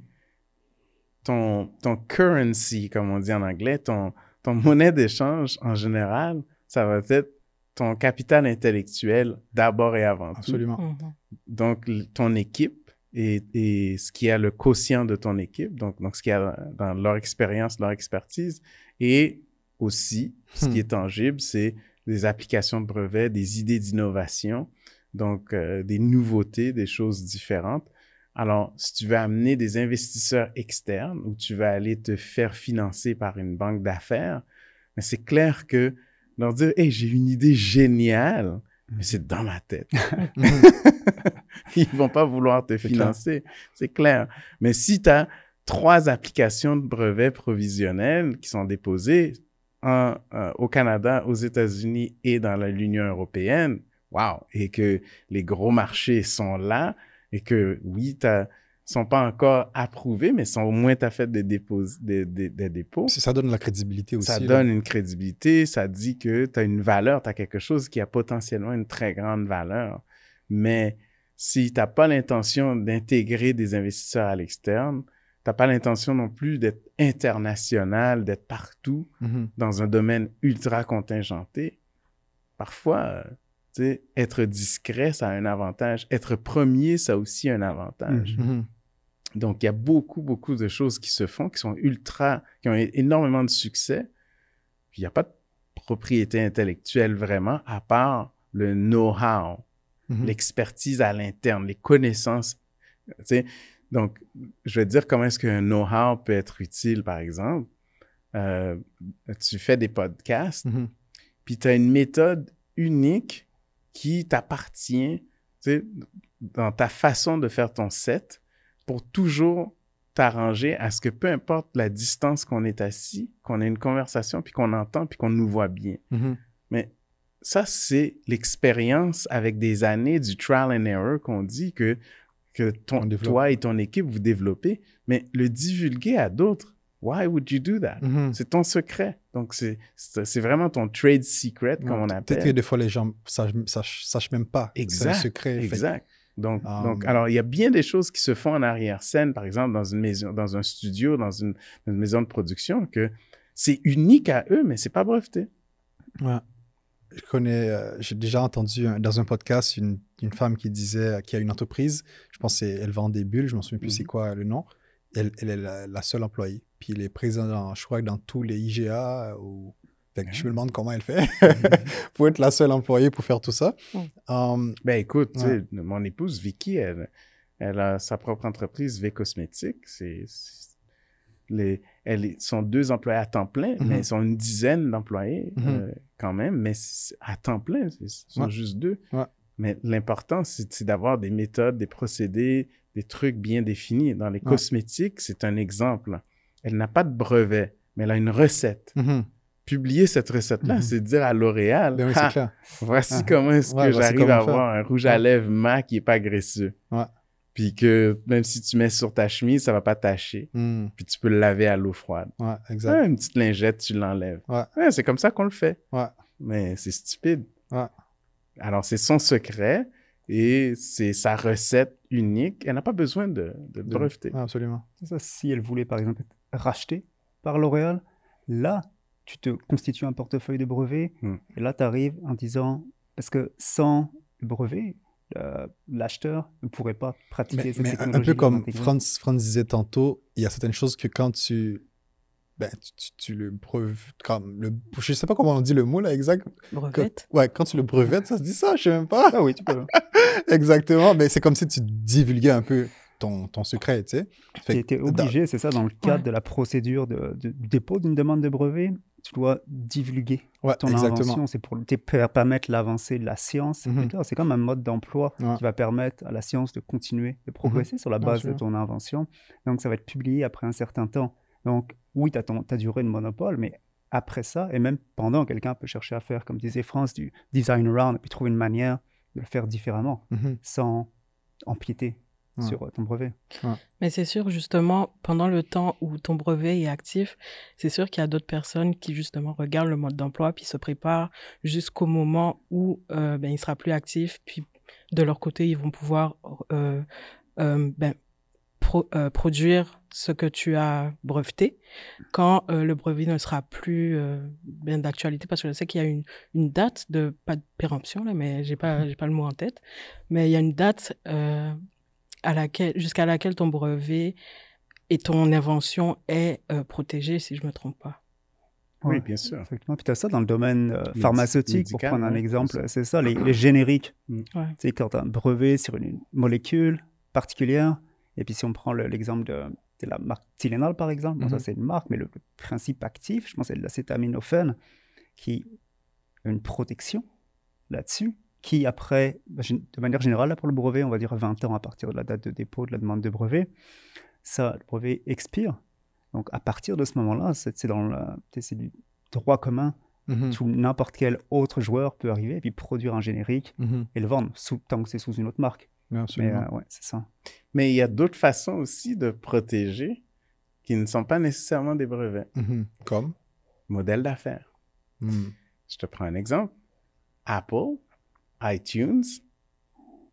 ton, ton currency, comme on dit en anglais, ton, ton monnaie d'échange, en général, ça va être ton capital intellectuel d'abord et avant tout. Absolument. Mhm. Donc, ton équipe et, ce qui a le quotient de ton équipe, donc, donc ce qui a dans leur expérience, leur expertise, et aussi, ce qui hmm. est tangible, c'est des applications de brevets, des idées d'innovation, donc euh, des nouveautés, des choses différentes. Alors, si tu veux amener des investisseurs externes ou tu vas aller te faire financer par une banque d'affaires, mais c'est clair que leur dire, hey, j'ai une idée géniale, mais c'est dans ma tête. Ils vont pas vouloir te financer, c'est clair. Mais si tu as trois applications de brevets provisionnels qui sont déposées euh, au Canada, aux États-Unis et dans l'Union européenne, wow, et que les gros marchés sont là, et que oui, tu sont pas encore approuvés, mais sont, au moins tu as fait des dépôts. Des, des, dépôts. Ça donne la crédibilité aussi. Ça donne une crédibilité, ça dit que tu as une valeur, tu as quelque chose qui a potentiellement une très grande valeur. Mais si tu n'as pas l'intention d'intégrer des investisseurs à l'externe, tu n'as pas l'intention non plus d'être international, d'être partout mm-hmm. dans un domaine ultra contingenté, parfois, être discret, ça a un avantage. Être premier, ça a aussi un avantage. Mm-hmm. Donc, il y a beaucoup, beaucoup de choses qui se font, qui sont ultra, qui ont énormément de succès. Puis, il n'y a pas de propriété intellectuelle vraiment, à part le know-how, mm-hmm. l'expertise à l'interne, les connaissances. Donc, je vais te dire comment est-ce qu'un know-how peut être utile, par exemple. Euh, tu fais des podcasts, puis tu as une méthode unique qui t'appartient dans ta façon de faire ton set pour toujours t'arranger à ce que peu importe la distance qu'on est assis, qu'on ait une conversation, puis qu'on entend, puis qu'on nous voit bien. Mm-hmm. Mais ça, c'est l'expérience avec des années du trial and error qu'on dit que, que ton, toi et ton équipe, vous développez. Mais le divulguer à d'autres, Why would you do that? Mm-hmm. C'est ton secret. Donc, c'est vraiment ton trade secret, comme on appelle. Peut-être que des fois, les gens ne sachent, même pas. Exact. C'est un secret. Exact. Donc, donc, um, alors, il y a bien des choses qui se font en arrière-scène, par exemple, dans une maison, dans un studio, dans une, maison de production, que c'est unique à eux, mais c'est pas breveté. Ouais. Je connais, euh, j'ai déjà entendu dans un podcast une, une, femme qui disait, qui a une entreprise, je pense qu'elle vend des bulles, je m'en souviens plus c'est mhm. quoi le nom. Elle, elle est la, seule employée. Puis il est présent, je crois, dans tous les IGA ou je me demande comment elle fait pour être la seule employée pour faire tout ça. Um, ben écoute, mon épouse Vicky, elle, elle, a sa propre entreprise V Cosmétiques. C'est, les, elles sont deux employés à temps plein, mais mm-hmm. ils sont une dizaine d'employés mm-hmm. euh, quand même, mais à temps plein, ce sont juste deux. Mais l'important, c'est d'avoir des méthodes, des procédés, des trucs bien définis. Dans les cosmétiques, c'est un exemple. Elle n'a pas de brevet, mais elle a une recette. Mm-hmm publier cette recette-là, mhm. c'est dire à L'Oréal, ben voici ah. comment est-ce que j'arrive à avoir un rouge à lèvres MAC qui n'est pas agressif. Puis que même si tu mets sur ta chemise, ça va pas tacher. Hmm. Puis tu peux le laver à l'eau froide. Ouais, exact. une petite lingette, tu l'enlèves. c'est comme ça qu'on le fait. Mais c'est stupide. Alors, c'est son secret et c'est sa recette unique. Elle n'a pas besoin de, de breveter. absolument. Ça, si elle voulait, par exemple, être rachetée par L'Oréal, là, tu te constitues un portefeuille de brevets, hmm. et là, tu arrives en disant, parce que sans brevet, l'acheteur ne pourrait pas pratiquer mais, mais Un peu comme Franz, Franz disait tantôt, il y a certaines choses que quand tu ben, tu, le brevettes, comme le, je sais pas comment on dit le mot là exact. Brevette. ouais, quand tu le brevettes, ça se dit ça, je sais même pas. Ah oui, tu peux. Exactement, mais c'est comme si tu divulguais un peu ton, ton secret, tu sais. Tu étais obligé, c'est ça, dans le cadre de la procédure de, de dépôt d'une demande de brevet, tu dois divulguer ton invention. C'est pour permettre l'avancée de la science. Mhm. C'est comme un mode d'emploi qui va permettre à la science de continuer de progresser mhm. sur la base de ton invention. Donc, ça va être publié après un certain temps. Donc, oui, tu as ta durée de monopole, mais après ça, et même pendant, quelqu'un peut chercher à faire, comme disait France, du design around, et puis trouver une manière de le faire différemment, mhm. sans empiéter sur euh, ton brevet. Mais c'est sûr, justement, pendant le temps où ton brevet est actif, c'est sûr qu'il y a d'autres personnes qui, justement, regardent le mode d'emploi puis se préparent jusqu'au moment où euh, ben, il sera plus actif. Puis, de leur côté, ils vont pouvoir euh, ben, produire ce que tu as breveté quand le brevet ne sera plus bien d'actualité parce que je sais qu'il y a une, une, date de pas de péremption là mais j'ai pas j'ai pas le mot en tête mais il y a une date à laquelle, jusqu'à laquelle ton brevet et ton invention est euh, protégée, si je ne me trompe pas. Oui, bien sûr. Effectivement. Puis tu as ça dans le domaine euh, pharmaceutique, pour prendre un exemple. C'est ça, les, génériques. Mm. Tu sais, quand tu as un brevet sur une molécule particulière, et puis si on prend l'exemple de, la marque Tylenol, par exemple, ça mm-hmm. c'est une marque, mais le, principe actif, je pense, c'est de l'acétaminophène, qui a une protection là-dessus qui après, bah, de manière générale, pour le brevet, on va dire 20 ans à partir de la date de dépôt de la demande de brevet, ça, le brevet expire. Donc à partir de ce moment-là, c'est dans du droit commun. Mhm. N'importe quel autre joueur peut arriver et puis produire un générique mhm. et le vendre, sous, tant que c'est sous une autre marque. Mais euh, ouais, c'est ça. Mais il y a d'autres façons aussi de protéger qui ne sont pas nécessairement des brevets. Mhm. Comme? Modèle d'affaires. Je te prends un exemple. Apple iTunes,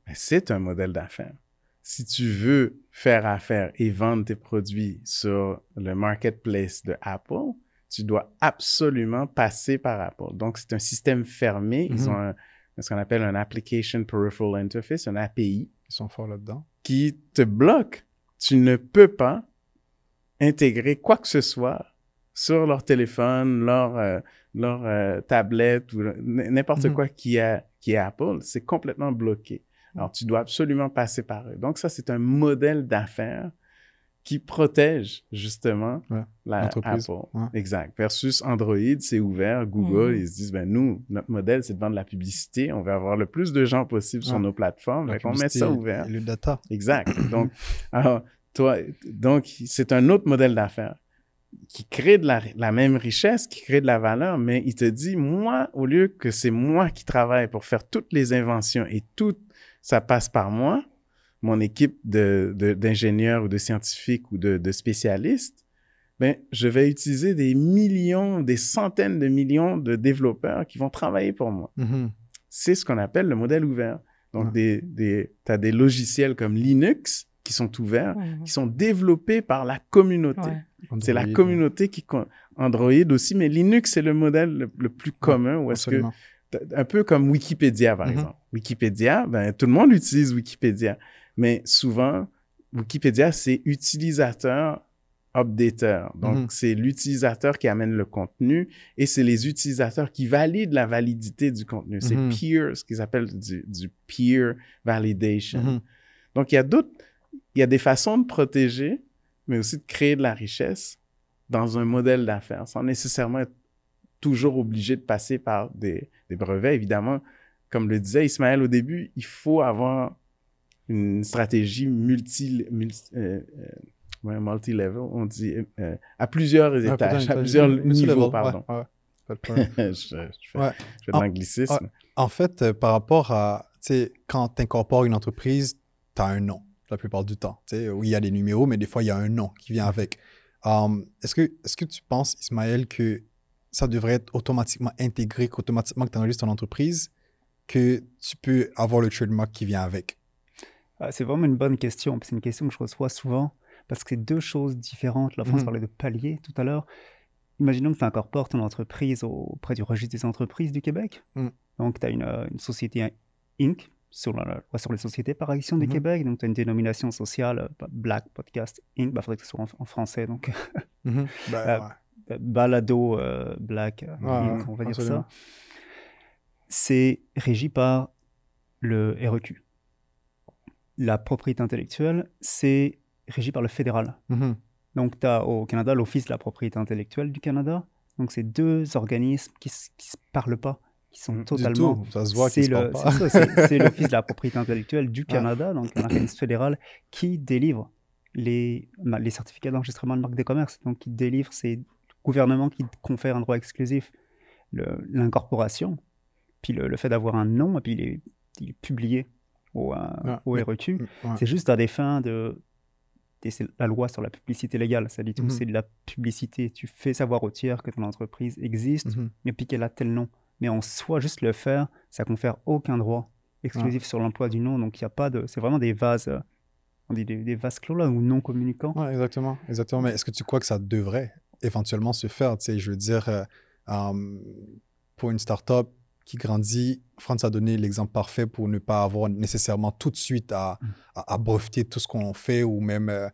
ben, c'est un modèle d'affaires. Si tu veux faire affaire et vendre tes produits sur le marketplace de Apple, tu dois absolument passer par Apple. Donc, c'est un système fermé. Ils mm-hmm. ont ce qu'on appelle un Application Peripheral Interface, un API. Ils sont forts là-dedans. Qui te bloque. Tu ne peux pas intégrer quoi que ce soit sur leur téléphone, leur, euh, leur euh, tablette ou n'importe mm-hmm. quoi qui a qui est Apple, c'est complètement bloqué. Alors, tu dois absolument passer par eux. Donc, ça, c'est un modèle d'affaires qui protège justement la Apple. Exact. Versus Android, c'est ouvert. Google, mhm. ils se disent, ben nous, notre modèle, c'est de vendre la publicité. On veut avoir le plus de gens possible sur nos plateformes. Donc, on met ça ouvert. le data. Exact. Donc, alors, toi, donc, c'est un autre modèle d'affaires qui crée de la, même richesse, qui crée de la valeur, mais il te dit, moi, au lieu que c'est moi qui travaille pour faire toutes les inventions et tout, ça passe par moi, mon équipe d'ingénieurs de, ou de scientifiques ou de, spécialistes, ben, je vais utiliser des millions, des centaines de millions de développeurs qui vont travailler pour moi. Mm-hmm. C'est ce qu'on appelle le modèle ouvert. Donc, des, des, tu as des logiciels comme Linux qui sont ouverts, qui sont développés par la communauté. C'est la communauté qui... Android aussi, mais Linux, c'est le modèle le, plus commun où est-ce que... Un peu comme Wikipédia, par mm-hmm. exemple. Wikipédia, ben, tout le monde utilise Wikipédia. Mais souvent, Wikipédia, c'est utilisateur updater. Donc, mhm. c'est l'utilisateur qui amène le contenu et c'est les utilisateurs qui valident la validité du contenu. C'est mhm. peer, ce qu'ils appellent du, peer validation. Donc, il y a d'autres, il y a des façons de protéger, mais aussi de créer de la richesse dans un modèle d'affaires sans nécessairement être toujours obligé de passer par des, brevets. Évidemment, comme le disait Ismaël au début, il faut avoir une stratégie multi, euh, euh, multi-level, on dit euh, à plusieurs étages, à plusieurs niveaux, pardon. je, fais, de l'anglicisme. En, fait, par rapport à, tu sais, quand tu incorpores une entreprise, tu as un nom la plupart du temps. Tu sais, oui, il y a des numéros, mais des fois, il y a un nom qui vient avec. Um, est-ce que, est que tu penses, Ismaël, que ça devrait être automatiquement intégré, qu'automatiquement que tu enregistres ton entreprise, que tu peux avoir le trademark qui vient avec? Ah, c'est vraiment une bonne question. C'est une question que je reçois souvent parce que c'est deux choses différentes. La France mmh. parlait de palier tout à l'heure. Imaginons que tu incorpores ton entreprise auprès du registre des entreprises du Québec. Mmh. Donc, tu as euh, une, société Inc. Sur, la, sur les sociétés par action du mmh. Québec. Donc, tu as une dénomination sociale euh, bah, Black Podcast Inc. Il bah, faudrait que ce soit en, français. Donc, bah, euh, Balado Black Inc., on va dire ça. C'est régi par le REQ la propriété intellectuelle, c'est régi par le fédéral. Mm-hmm. Donc, tu as au Canada l'Office de la propriété intellectuelle du Canada. Donc, c'est deux organismes qui ne se parlent pas, qui sont totalement. Ça se voit se pas. C'est l'Office de la propriété intellectuelle du Canada, donc un organisme fédéral qui délivre les, les certificats d'enregistrement de marque des commerces. Donc, qui délivre, c'est le gouvernement qui confère un droit exclusif, l'incorporation, puis le, fait d'avoir un nom, et puis il est publié au, ah, REQ. Mm, c'est juste à des fins de. C'est la loi sur la publicité légale, ça dit tout, mm-hmm. c'est de la publicité. Tu fais savoir aux tiers que ton entreprise existe, mm-hmm. mais puis qu'elle a tel nom. Mais en soi, juste le faire, ça confère aucun droit exclusif sur l'emploi du nom. Donc il n'y a pas de. C'est vraiment des vases. Euh, on dit des, vases clos là, ou non communicants. exactement, exactement. Mais est-ce que tu crois que ça devrait éventuellement se faire? Tu sais, je veux dire, euh, euh, pour une start-up, qui grandit, France a donné l'exemple parfait pour ne pas avoir nécessairement tout de suite à, mm. à, breveter tout ce qu'on fait ou même euh,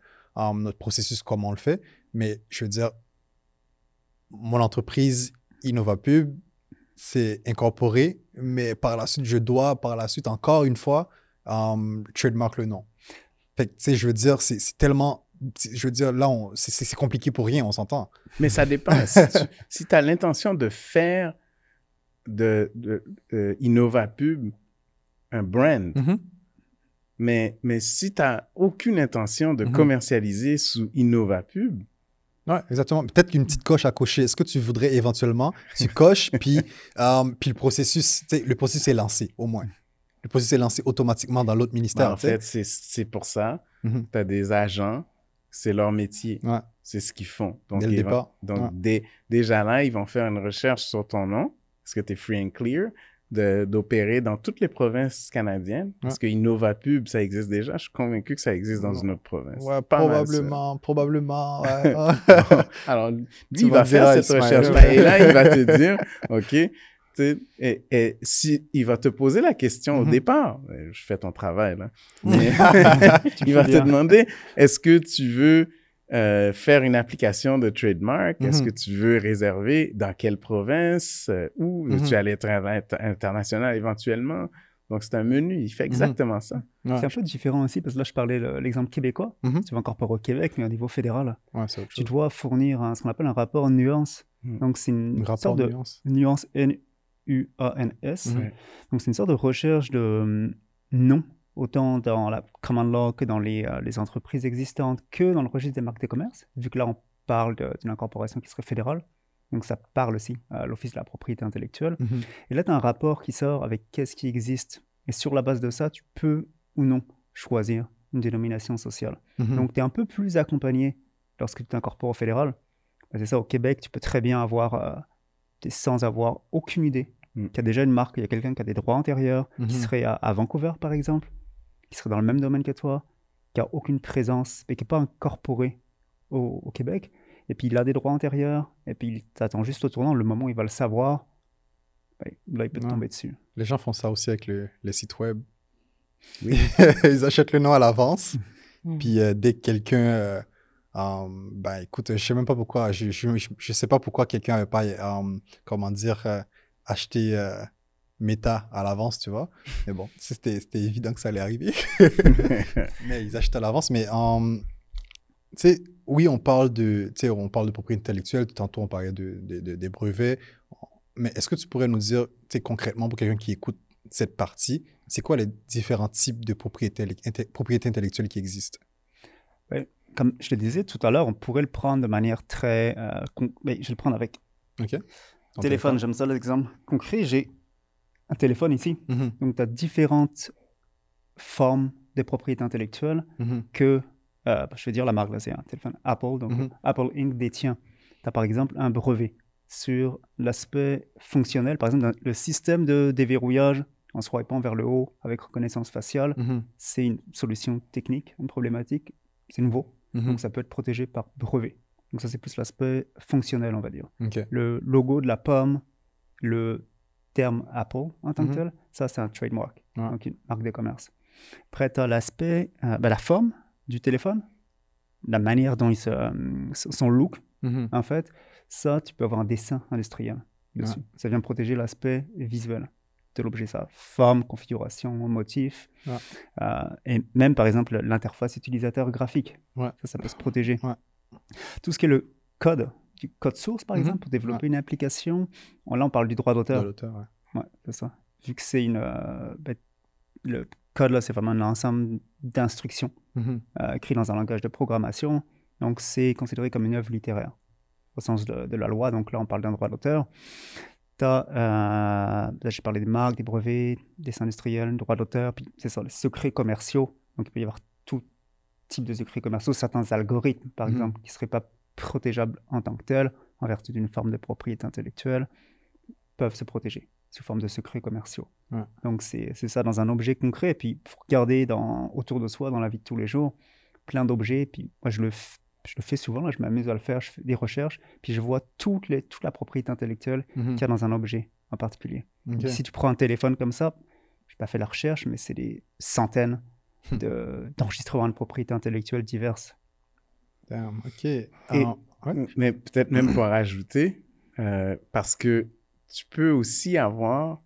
notre processus comme on le fait. Mais je veux dire, mon entreprise InnovaPub, c'est incorporé, mais par la suite, je dois, par la suite, encore une fois, um, trademark le nom. Fait que, tu sais, je veux dire, c'est tellement je veux dire, là, c'est compliqué pour rien, on s'entend. Mais ça dépend. si tu as l'intention de faire de, de euh, InnovaPub un brand. Mm-hmm. mais, mais si tu n'as aucune intention de mm-hmm. commercialiser sous InnovaPub, oui, exactement. Peut-être qu'une petite coche à cocher. Est-ce que tu voudrais éventuellement, tu coches, puis, euh, puis le processus, le processus est lancé, au moins. Le processus est lancé automatiquement dans l'autre ministère. Ben, en fait, c'est pour ça. Mm-hmm. Tu as des agents, c'est leur métier. C'est ce qu'ils font. Donc, dès le départ. donc déjà là, ils vont faire une recherche sur ton nom parce que tu es free and clear d'opérer dans toutes les provinces canadiennes. Parce que InnovaPub, ça existe déjà. Je suis convaincu que ça existe dans une autre province. Ouais, probablement, probablement. Ouais. Alors, lui, il va faire cette recherche-là. Et là, il va te dire, OK, et, et, si il va te poser la question au mm-hmm. départ, euh, je fais ton travail là, mais il va te demander est-ce que tu veux euh, faire une application de trademark, est-ce mhm. que tu veux réserver dans quelle province, euh, ou mhm. tu allais être international éventuellement? Donc, c'est un menu, il fait mhm. exactement ça. C'est un peu différent aussi, parce que là, je parlais de l'exemple québécois. Tu vas encore pas au Québec, mais au niveau fédéral, tu dois fournir ce qu'on appelle un rapport nuance. Donc, c'est une sorte de nuance N-U-A-N-S. Donc, c'est une sorte de recherche de hum, nom autant dans la command law que dans les, euh, les, entreprises existantes, que dans le registre des marques de commerce, vu que là on parle d'une incorporation qui serait fédérale. Donc ça parle aussi à l'Office de la propriété intellectuelle. Mhm. Et là, tu as un rapport qui sort avec qu'est-ce qui existe. Et sur la base de ça, tu peux ou non choisir une dénomination sociale. Mhm. Donc tu es un peu plus accompagné lorsque tu t'incorpores au fédéral. C'est ça, au Québec, tu peux très bien avoir, euh, sans avoir aucune idée mm. qui a déjà une marque, il y a quelqu'un qui a des droits antérieurs, qui mm-hmm. serait à, Vancouver par exemple, qui serait dans le même domaine que toi, qui a aucune présence, mais qui n'est pas incorporé au, Québec, et puis il a des droits antérieurs, et puis il t'attend juste au tournant, le moment où il va le savoir, ben, là il peut tomber dessus. Les gens font ça aussi avec les sites web. Oui. ils achètent le nom à l'avance, mm. puis euh, dès que quelqu'un... Euh, Um, ben écoute, je sais même pas pourquoi, je, je, je sais pas pourquoi quelqu'un n'avait pas, um, comment dire, euh, acheté Meta à l'avance, tu vois. Mais bon, c'était évident que ça allait arriver. mais ils achètent à l'avance. Mais um, tu sais, oui, on parle de, on parle de propriété intellectuelle. Tantôt, on parlait de, de, des brevets. Mais est-ce que tu pourrais nous dire, concrètement, pour quelqu'un qui écoute cette partie, c'est quoi les différents types de propriété, propriété intellectuelle qui existent? Comme je le disais tout à l'heure, on pourrait le prendre de manière très. Euh, mais je vais le prendre avec. OK. Téléphone, j'aime ça l'exemple concret. J'ai un téléphone ici. Mm-hmm. Donc, tu as différentes formes de propriété intellectuelle mm-hmm. que, euh, je vais dire la marque, là, c'est un téléphone Apple. Donc, mm-hmm. Apple Inc. détient. Tu as par exemple un brevet sur l'aspect fonctionnel, par exemple, le système de déverrouillage en swipant vers le haut avec reconnaissance faciale. C'est une solution technique, une problématique. C'est nouveau. Donc ça peut être protégé par brevet. Donc ça c'est plus l'aspect fonctionnel, on va dire. Le logo de la pomme, le terme Apple en tant que mhm. tel, ça c'est un trademark, donc une marque de commerce. Après, tu as l'aspect, euh, ben, la forme du téléphone, la manière dont il se, euh, son look, mhm. en fait, ça, tu peux avoir un dessin industriel dessus. Ça vient protéger l'aspect visuel de l'objet, sa forme, configuration, motif. Euh, et même, par exemple, l'interface utilisateur graphique. Ça, ça peut se protéger. Tout ce qui est le code, du code source, par mhm. exemple, pour développer une application. Là, on parle du droit d'auteur. Ouais, c'est ça. Vu que c'est une. Euh, ben, le code, là, c'est vraiment un ensemble d'instructions euh, écrites dans un langage de programmation. Donc, c'est considéré comme une œuvre littéraire au sens de, de la loi. Donc là, on parle d'un droit d'auteur. Euh, j'ai parlé des marques, des brevets, des industriels, droits d'auteur, puis c'est ça, les secrets commerciaux. Donc, il peut y avoir tout type de secrets commerciaux, certains algorithmes, par mhm. exemple, qui ne seraient pas protégeables en tant que tels, en vertu d'une forme de propriété intellectuelle, peuvent se protéger sous forme de secrets commerciaux. Donc, c'est ça dans un objet concret. Et puis, il faut regarder dans, autour de soi, dans la vie de tous les jours, plein d'objets. Puis, moi, je le je le fais souvent, je m'amuse à le faire, je fais des recherches, puis je vois toute, les, toute la propriété intellectuelle mhm. qu'il y a dans un objet en particulier. Si tu prends un téléphone comme ça, je n'ai pas fait la recherche, mais c'est des centaines d'enregistrements de, propriété intellectuelle diverses. Ok. Mais peut-être même pour rajouter, euh, parce que tu peux aussi avoir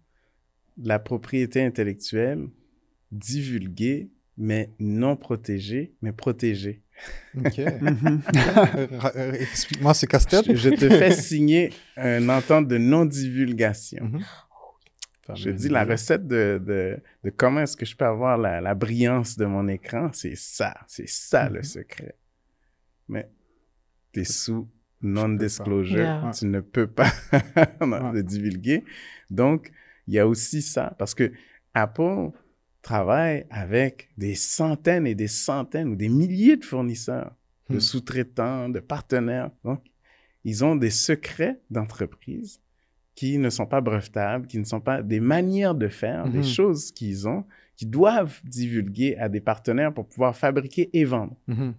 la propriété intellectuelle divulguée, mais non protégée, mais protégée. Ok. Mhm. Explique-moi ce casse-tête. Je, te fais signer une entente de non-divulgation. Mhm. Je dis la recette de, de, de comment est-ce que je peux avoir la, la brillance de mon écran, c'est ça. C'est ça le mhm. secret. Mais tu es sous non-disclosure. Tu ne peux pas le divulguer. Donc, il y a aussi ça. Parce que Apple travaille avec des centaines et des centaines ou des milliers de fournisseurs, de hmm. sous-traitants, de partenaires. Donc, ils ont des secrets d'entreprise qui ne sont pas brevetables, qui ne sont pas des manières de faire, des hmm. choses qu'ils ont, qui doivent divulguer à des partenaires pour pouvoir fabriquer et vendre. Hmm.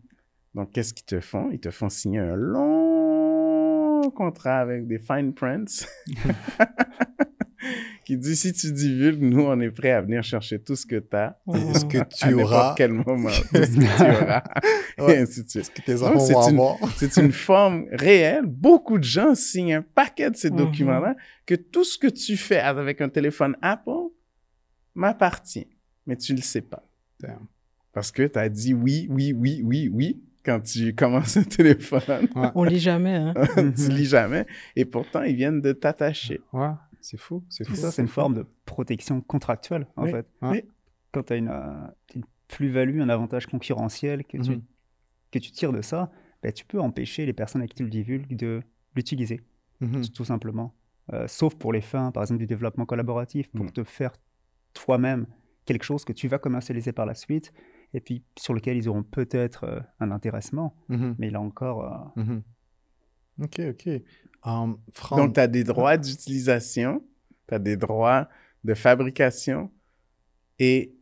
Donc, qu'est-ce qu'ils te font? Ils te font signer un long contrat avec des fine prints qui dit si tu divulgues, nous, on est prêt à venir chercher tout ce que tu as. Ce que tu auras. À quel moment. Tout ce que tu auras. et ainsi de suite. Que tes enfants C'est une forme réelle. Beaucoup de gens signent un paquet de ces mhm. documents-là que tout ce que tu fais avec un téléphone Apple m'appartient. Mais tu ne le sais pas. Parce que tu as dit oui, oui, oui, oui, oui quand tu commences un téléphone. On lit jamais. Hein? tu lis jamais. Et pourtant, ils viennent de t'attacher. Ouais. C'est fou, c'est fou. Ça, c'est une forme de protection contractuelle, en fait. Quand tu as une, euh, une plus-value, un avantage concurrentiel que, tu, mhm. que tu tires de ça, ben, tu peux empêcher les personnes à qui tu le divulgues de l'utiliser, mhm. tout simplement. Euh, sauf pour les fins, par exemple, du développement collaboratif, pour mhm. te faire toi-même quelque chose que tu vas commercialiser par la suite, et puis sur lequel ils auront peut-être euh, un intéressement, mais là encore... Ok, ok. Donc, tu as des droits d'utilisation, tu as des droits de fabrication. Et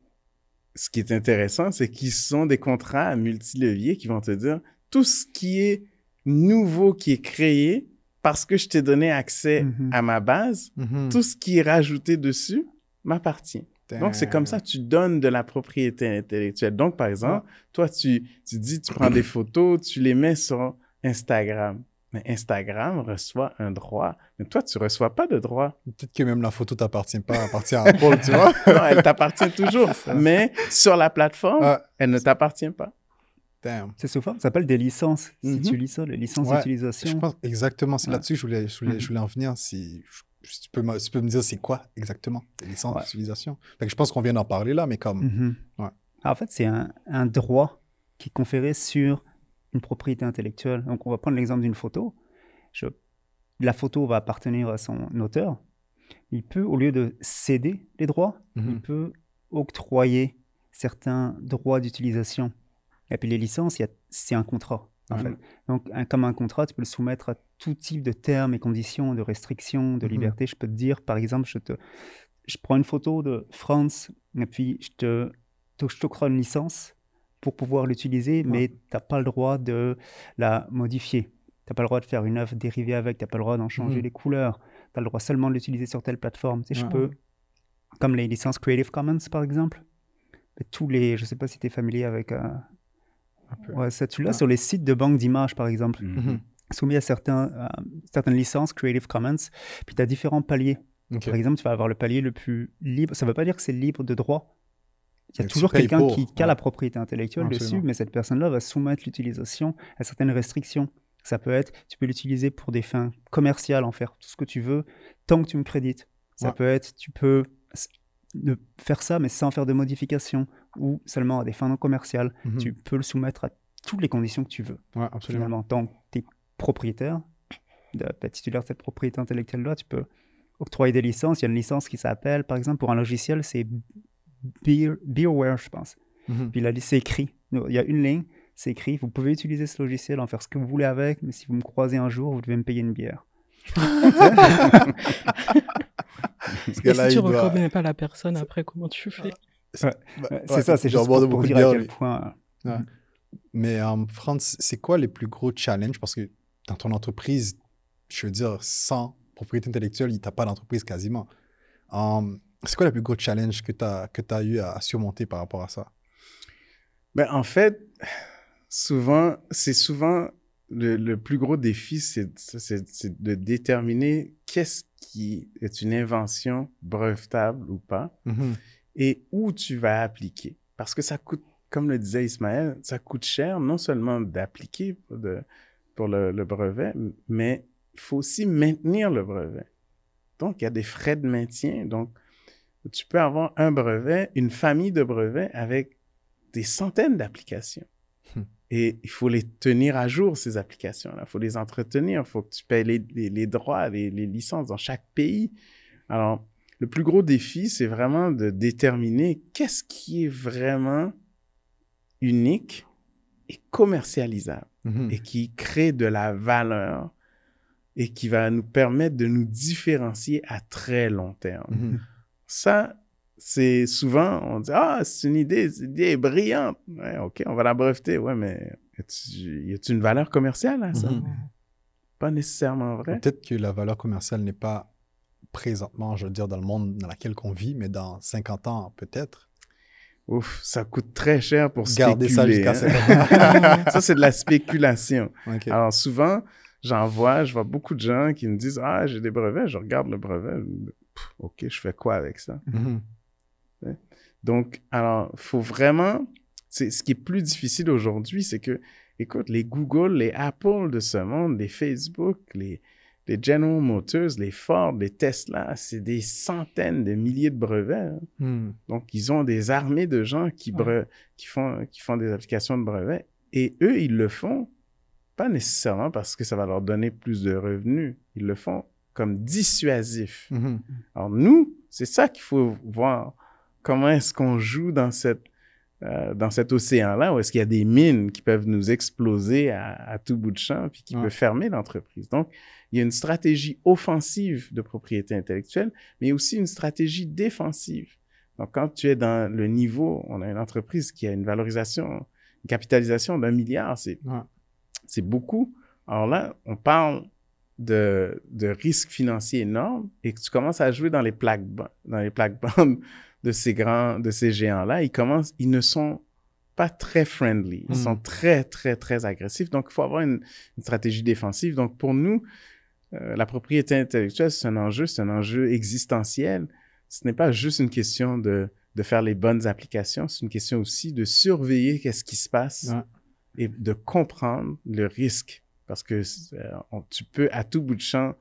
ce qui est intéressant, c'est qu'ils sont des contrats à multilevier qui vont te dire tout ce qui est nouveau qui est créé parce que je t'ai donné accès mm-hmm. à ma base, mm-hmm. tout ce qui est rajouté dessus m'appartient. Donc, c'est comme ça, tu donnes de la propriété intellectuelle. Donc, par exemple, toi, tu, tu dis, tu prends des photos, tu les mets sur Instagram. Mais Instagram reçoit un droit. Mais toi, tu ne reçois pas de droit. Peut-être que même la photo t'appartient pas, appartient à Paul, tu vois. non, elle t'appartient toujours. mais sur la plateforme, elle ne t'appartient pas. C'est souvent, ça s'appelle des licences. Si mhm. tu lis ça, les licences d'utilisation. Je pense exactement, c'est là-dessus que je voulais, je voulais, je voulais en venir. Si, tu, peux me, tu peux me dire c'est quoi exactement les licences d'utilisation? Je pense qu'on vient d'en parler là, mais comme. Mhm. en fait, c'est un, un, droit qui est conféré sur une propriété intellectuelle. Donc, on va prendre l'exemple d'une photo. Je, la photo va appartenir à son auteur. Il peut, au lieu de céder les droits, mhm. il peut octroyer certains droits d'utilisation. Et puis les licences, c'est un contrat. En fait. Donc, comme un contrat, tu peux le soumettre à tout type de termes et conditions, de restrictions, de mhm. liberté. Je peux te dire, par exemple, je, te, je prends une photo de France et puis je te, je t'octroie une licence pour pouvoir l'utiliser, mais tu n'as pas le droit de la modifier. Tu n'as pas le droit de faire une œuvre dérivée avec, tu n'as pas le droit d'en changer mmh. les couleurs. Tu as le droit seulement de l'utiliser sur telle plateforme. Tu sais, je peux, comme les licences Creative Commons par exemple, tous les, je ne sais pas si tu es familier avec euh, ouais, ça, tu l'as sur les sites de banque d'images par exemple, mmh. Mmh. soumis à certains, certaines licences Creative Commons, puis tu as différents paliers. Par exemple, tu vas avoir le palier le plus libre. Ça ne veut pas dire que c'est libre de droit, il y a toujours quelqu'un qui, a la propriété intellectuelle dessus, mais cette personne-là va soumettre l'utilisation à certaines restrictions. Ça peut être, tu peux l'utiliser pour des fins commerciales, en faire tout ce que tu veux, tant que tu me crédites. Ça peut être, tu peux faire ça, mais sans faire de modifications, ou seulement à des fins non commerciales. Mhm. Tu peux le soumettre à toutes les conditions que tu veux. Ouais, absolument. Finalement, tant que tu es propriétaire, de, titulaire de cette propriété intellectuelle-là, tu peux octroyer des licences. Il y a une licence qui s'appelle, par exemple, pour un logiciel, c'est Beer, Beerware, je pense. Puis il a dit, c'est écrit. Il y a une ligne, c'est écrit. Vous pouvez utiliser ce logiciel, en faire ce que vous voulez avec, mais si vous me croisez un jour, vous devez me payer une bière. Et si tu ne reconnais pas la personne après, comment tu fais? C'est ça, c'est juste pour, pour dire à quel point... Mais en France, c'est quoi les plus gros challenges? Parce que dans ton entreprise, je veux dire, sans propriété intellectuelle, il t'a pas d'entreprise quasiment. Um, c'est quoi le plus gros challenge que tu as, que as eu à, surmonter par rapport à ça? Ben, en fait, souvent, c'est souvent le, plus gros défi, c'est de déterminer qu'est-ce qui est une invention brevetable ou pas mm-hmm. Et où tu vas appliquer. Parce que ça coûte, comme le disait Ismaël, ça coûte cher non seulement d'appliquer pour, pour le, le, brevet, mais il faut aussi maintenir le brevet. Donc, il y a des frais de maintien. Donc, tu peux avoir un brevet, une famille de brevets avec des centaines d'applications. Hmm. Et il faut les tenir à jour, ces applications-là. Il faut les entretenir. Il faut que tu payes les, droits, les, licences dans chaque pays. Alors, le plus gros défi, c'est vraiment de déterminer qu'est-ce qui est vraiment unique et commercialisable hmm. et qui crée de la valeur et qui va nous permettre de nous différencier à très long terme. Hmm. Ça, c'est souvent, on dit, ah, c'est une idée, cette idée est brillante. OK, on va la breveter. Ouais, mais y a-t-il une valeur commerciale à ça? Mhm. Pas nécessairement vrai. Peut-être que la valeur commerciale n'est pas présentement, je veux dire, dans le monde dans lequel on vit, mais dans 50 ans, peut-être. Ouf, ça coûte très cher pour Garder spéculer. ça jusqu'à 50 ans. ça, c'est de la spéculation. Alors, souvent, j'en vois, je vois beaucoup de gens qui me disent, ah, j'ai des brevets, je regarde le brevet. OK, je fais quoi avec ça? Mm-hmm. Donc, alors, il faut vraiment. Ce qui est plus difficile aujourd'hui, c'est que, écoute, les Google, les Apple de ce monde, les Facebook, les, les General Motors, les Ford, les Tesla, c'est des centaines de milliers de brevets. Hein. Mm. Donc, ils ont des armées de gens qui, qui, font, qui font des applications de brevets. Et eux, ils le font pas nécessairement parce que ça va leur donner plus de revenus. Ils le font comme dissuasif. Mm-hmm. Alors nous, c'est ça qu'il faut voir. Comment est-ce qu'on joue dans cette euh, dans cet océan-là où est-ce qu'il y a des mines qui peuvent nous exploser à, tout bout de champ puis qui peuvent fermer l'entreprise? Donc, il y a une stratégie offensive de propriété intellectuelle, mais aussi une stratégie défensive. Donc, quand tu es dans le niveau, on a une entreprise qui a une valorisation, une capitalisation d'un milliard, c'est c'est beaucoup. Alors là, on parle de, de risques financiers énormes et que tu commences à jouer dans les plaques dans les plaques bandes de ces grands de ces géants là ils commencent ils ne sont pas très friendly ils sont hmm. très très très agressifs donc il faut avoir une, stratégie défensive donc pour nous euh, la propriété intellectuelle c'est un enjeu c'est un enjeu existentiel ce n'est pas juste une question de de faire les bonnes applications c'est une question aussi de surveiller qu'est-ce qui se passe et de comprendre le risque parce que euh, tu peux à tout bout de champ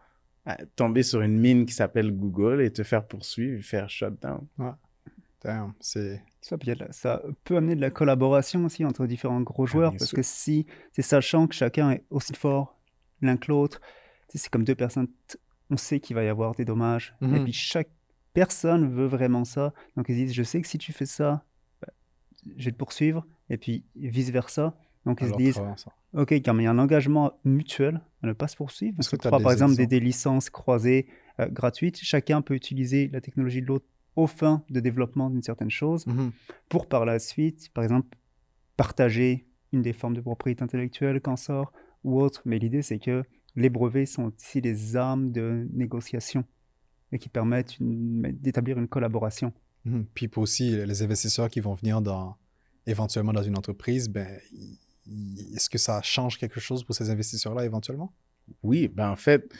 tomber sur une mine qui s'appelle Google et te faire poursuivre, faire shutdown. Ouais. c'est ça, ça peut amener de la collaboration aussi entre différents gros ah, joueurs parce que si c'est sachant que chacun est aussi fort l'un que l'autre, c'est comme deux personnes, on sait qu'il va y avoir des dommages et mhm. puis chaque personne veut vraiment ça. Donc ils disent je sais que si tu fais ça, bah, je vais te poursuivre et puis vice versa. Donc ils se disent, ok, quand il y a un engagement mutuel à ne pas se poursuivre, parce que tu par exemple des, licences croisées euh, gratuites, chacun peut utiliser la technologie de l'autre au fin de développement d'une certaine chose, mmh pour par la suite, par exemple, partager une des formes de propriété intellectuelle qu'en sort ou autre. Mais l'idée, c'est que les brevets sont aussi des armes de négociation et qui permettent d'établir une collaboration. Mmh Puis aussi, les investisseurs qui vont venir dans, éventuellement dans une entreprise, ben, est-ce que ça change quelque chose pour ces investisseurs-là éventuellement? Oui, ben en fait,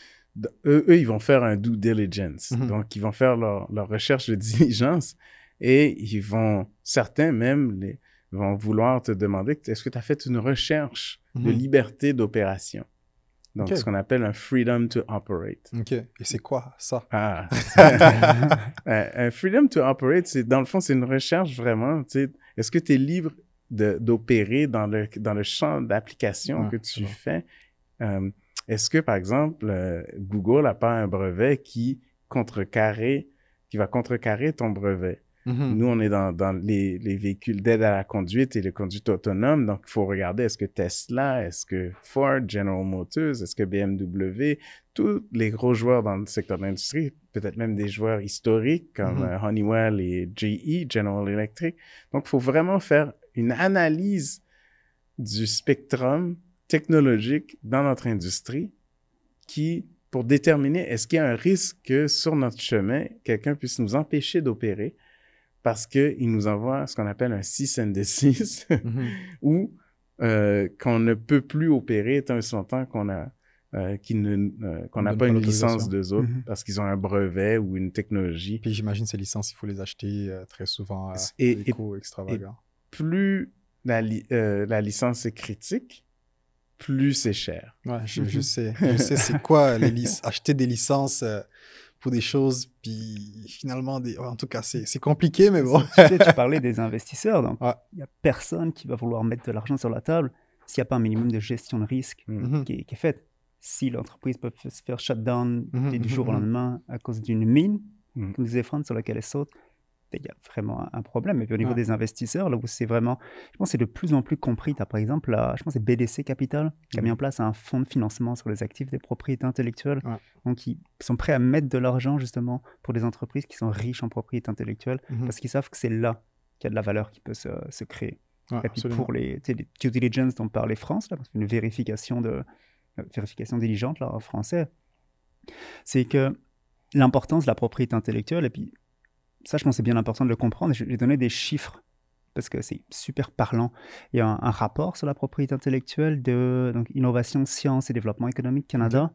eux, eux, ils vont faire un due diligence. Mm-hmm. Donc, ils vont faire leur, leur, recherche de diligence et ils vont, certains même, les, vont vouloir te demander est-ce que tu as fait une recherche de mm-hmm. liberté d'opération? Donc, ce qu'on appelle un freedom to operate. OK. Et c'est quoi ça? Ah. un freedom to operate, c'est, dans le fond, c'est une recherche vraiment, tu sais, est-ce que tu es libre d'opérer dans le, dans le champ d'application que tu fais? Euh, est-ce que, par exemple, euh, Google n'a pas un brevet qui contrecarrer, qui va contrecarrer ton brevet? Mm-hmm. Nous, on est dans, dans les, les, véhicules d'aide à la conduite et les conduites autonomes. Donc, il faut regarder est-ce que Tesla, est-ce que Ford, General Motors, est-ce que BMW, tous les gros joueurs dans le secteur de l'industrie, peut-être même des joueurs historiques comme mm-hmm. euh, Honeywell et GE, General Electric. Donc, il faut vraiment faire une analyse du spectrum technologique dans notre industrie qui, pour déterminer est-ce qu'il y a un risque que sur notre chemin, quelqu'un puisse nous empêcher d'opérer parce qu'il nous envoie ce qu'on appelle un cease and desist mm-hmm. ou euh, qu'on ne peut plus opérer tant et longtemps qu'on a euh, euh, qu'on n'a pas une licence d'eux autres mm-hmm. parce qu'ils ont un brevet ou une technologie. Puis j'imagine ces licences, il faut les acheter très souvent à et, des coûts extravagants plus la, euh, la licence est critique, plus c'est cher. Ouais, je, je sais. Je sais c'est quoi les acheter des licences euh, pour des choses, puis finalement, des... en tout cas, c'est compliqué, mais bon. tu, sais, tu parlais des investisseurs, donc il n'y a personne qui va vouloir mettre de l'argent sur la table s'il n'y a pas un minimum de gestion de risque mm-hmm. qui, est, qui, est, faite. Si l'entreprise peut se faire shutdown mm-hmm, du jour au mm-hmm, lendemain à cause d'une mine, comme disait Franck, sur laquelle elle saute, il y a vraiment un problème. Et puis au niveau des investisseurs, là où c'est vraiment, je pense que c'est de plus en plus compris. Tu as par exemple, je pense c'est BDC Capital qui a mis mmh. en place un fonds de financement sur les actifs des propriétés intellectuelles. Donc ils sont prêts à mettre de l'argent justement pour des entreprises qui sont riches en propriété intellectuelle mmh parce qu'ils savent que c'est là qu'il y a de la valeur qui peut se, se créer. et puis pour les, les, due diligence dont parlait France, là, une vérification, de, euh, vérification diligente là, en français, c'est que l'importance de la propriété intellectuelle, et puis ça, je pense, c'est bien important de le comprendre. Je vais donner des chiffres parce que c'est super parlant. Il y a un, rapport sur la propriété intellectuelle de donc, Innovation, Sciences et Développement économique Canada.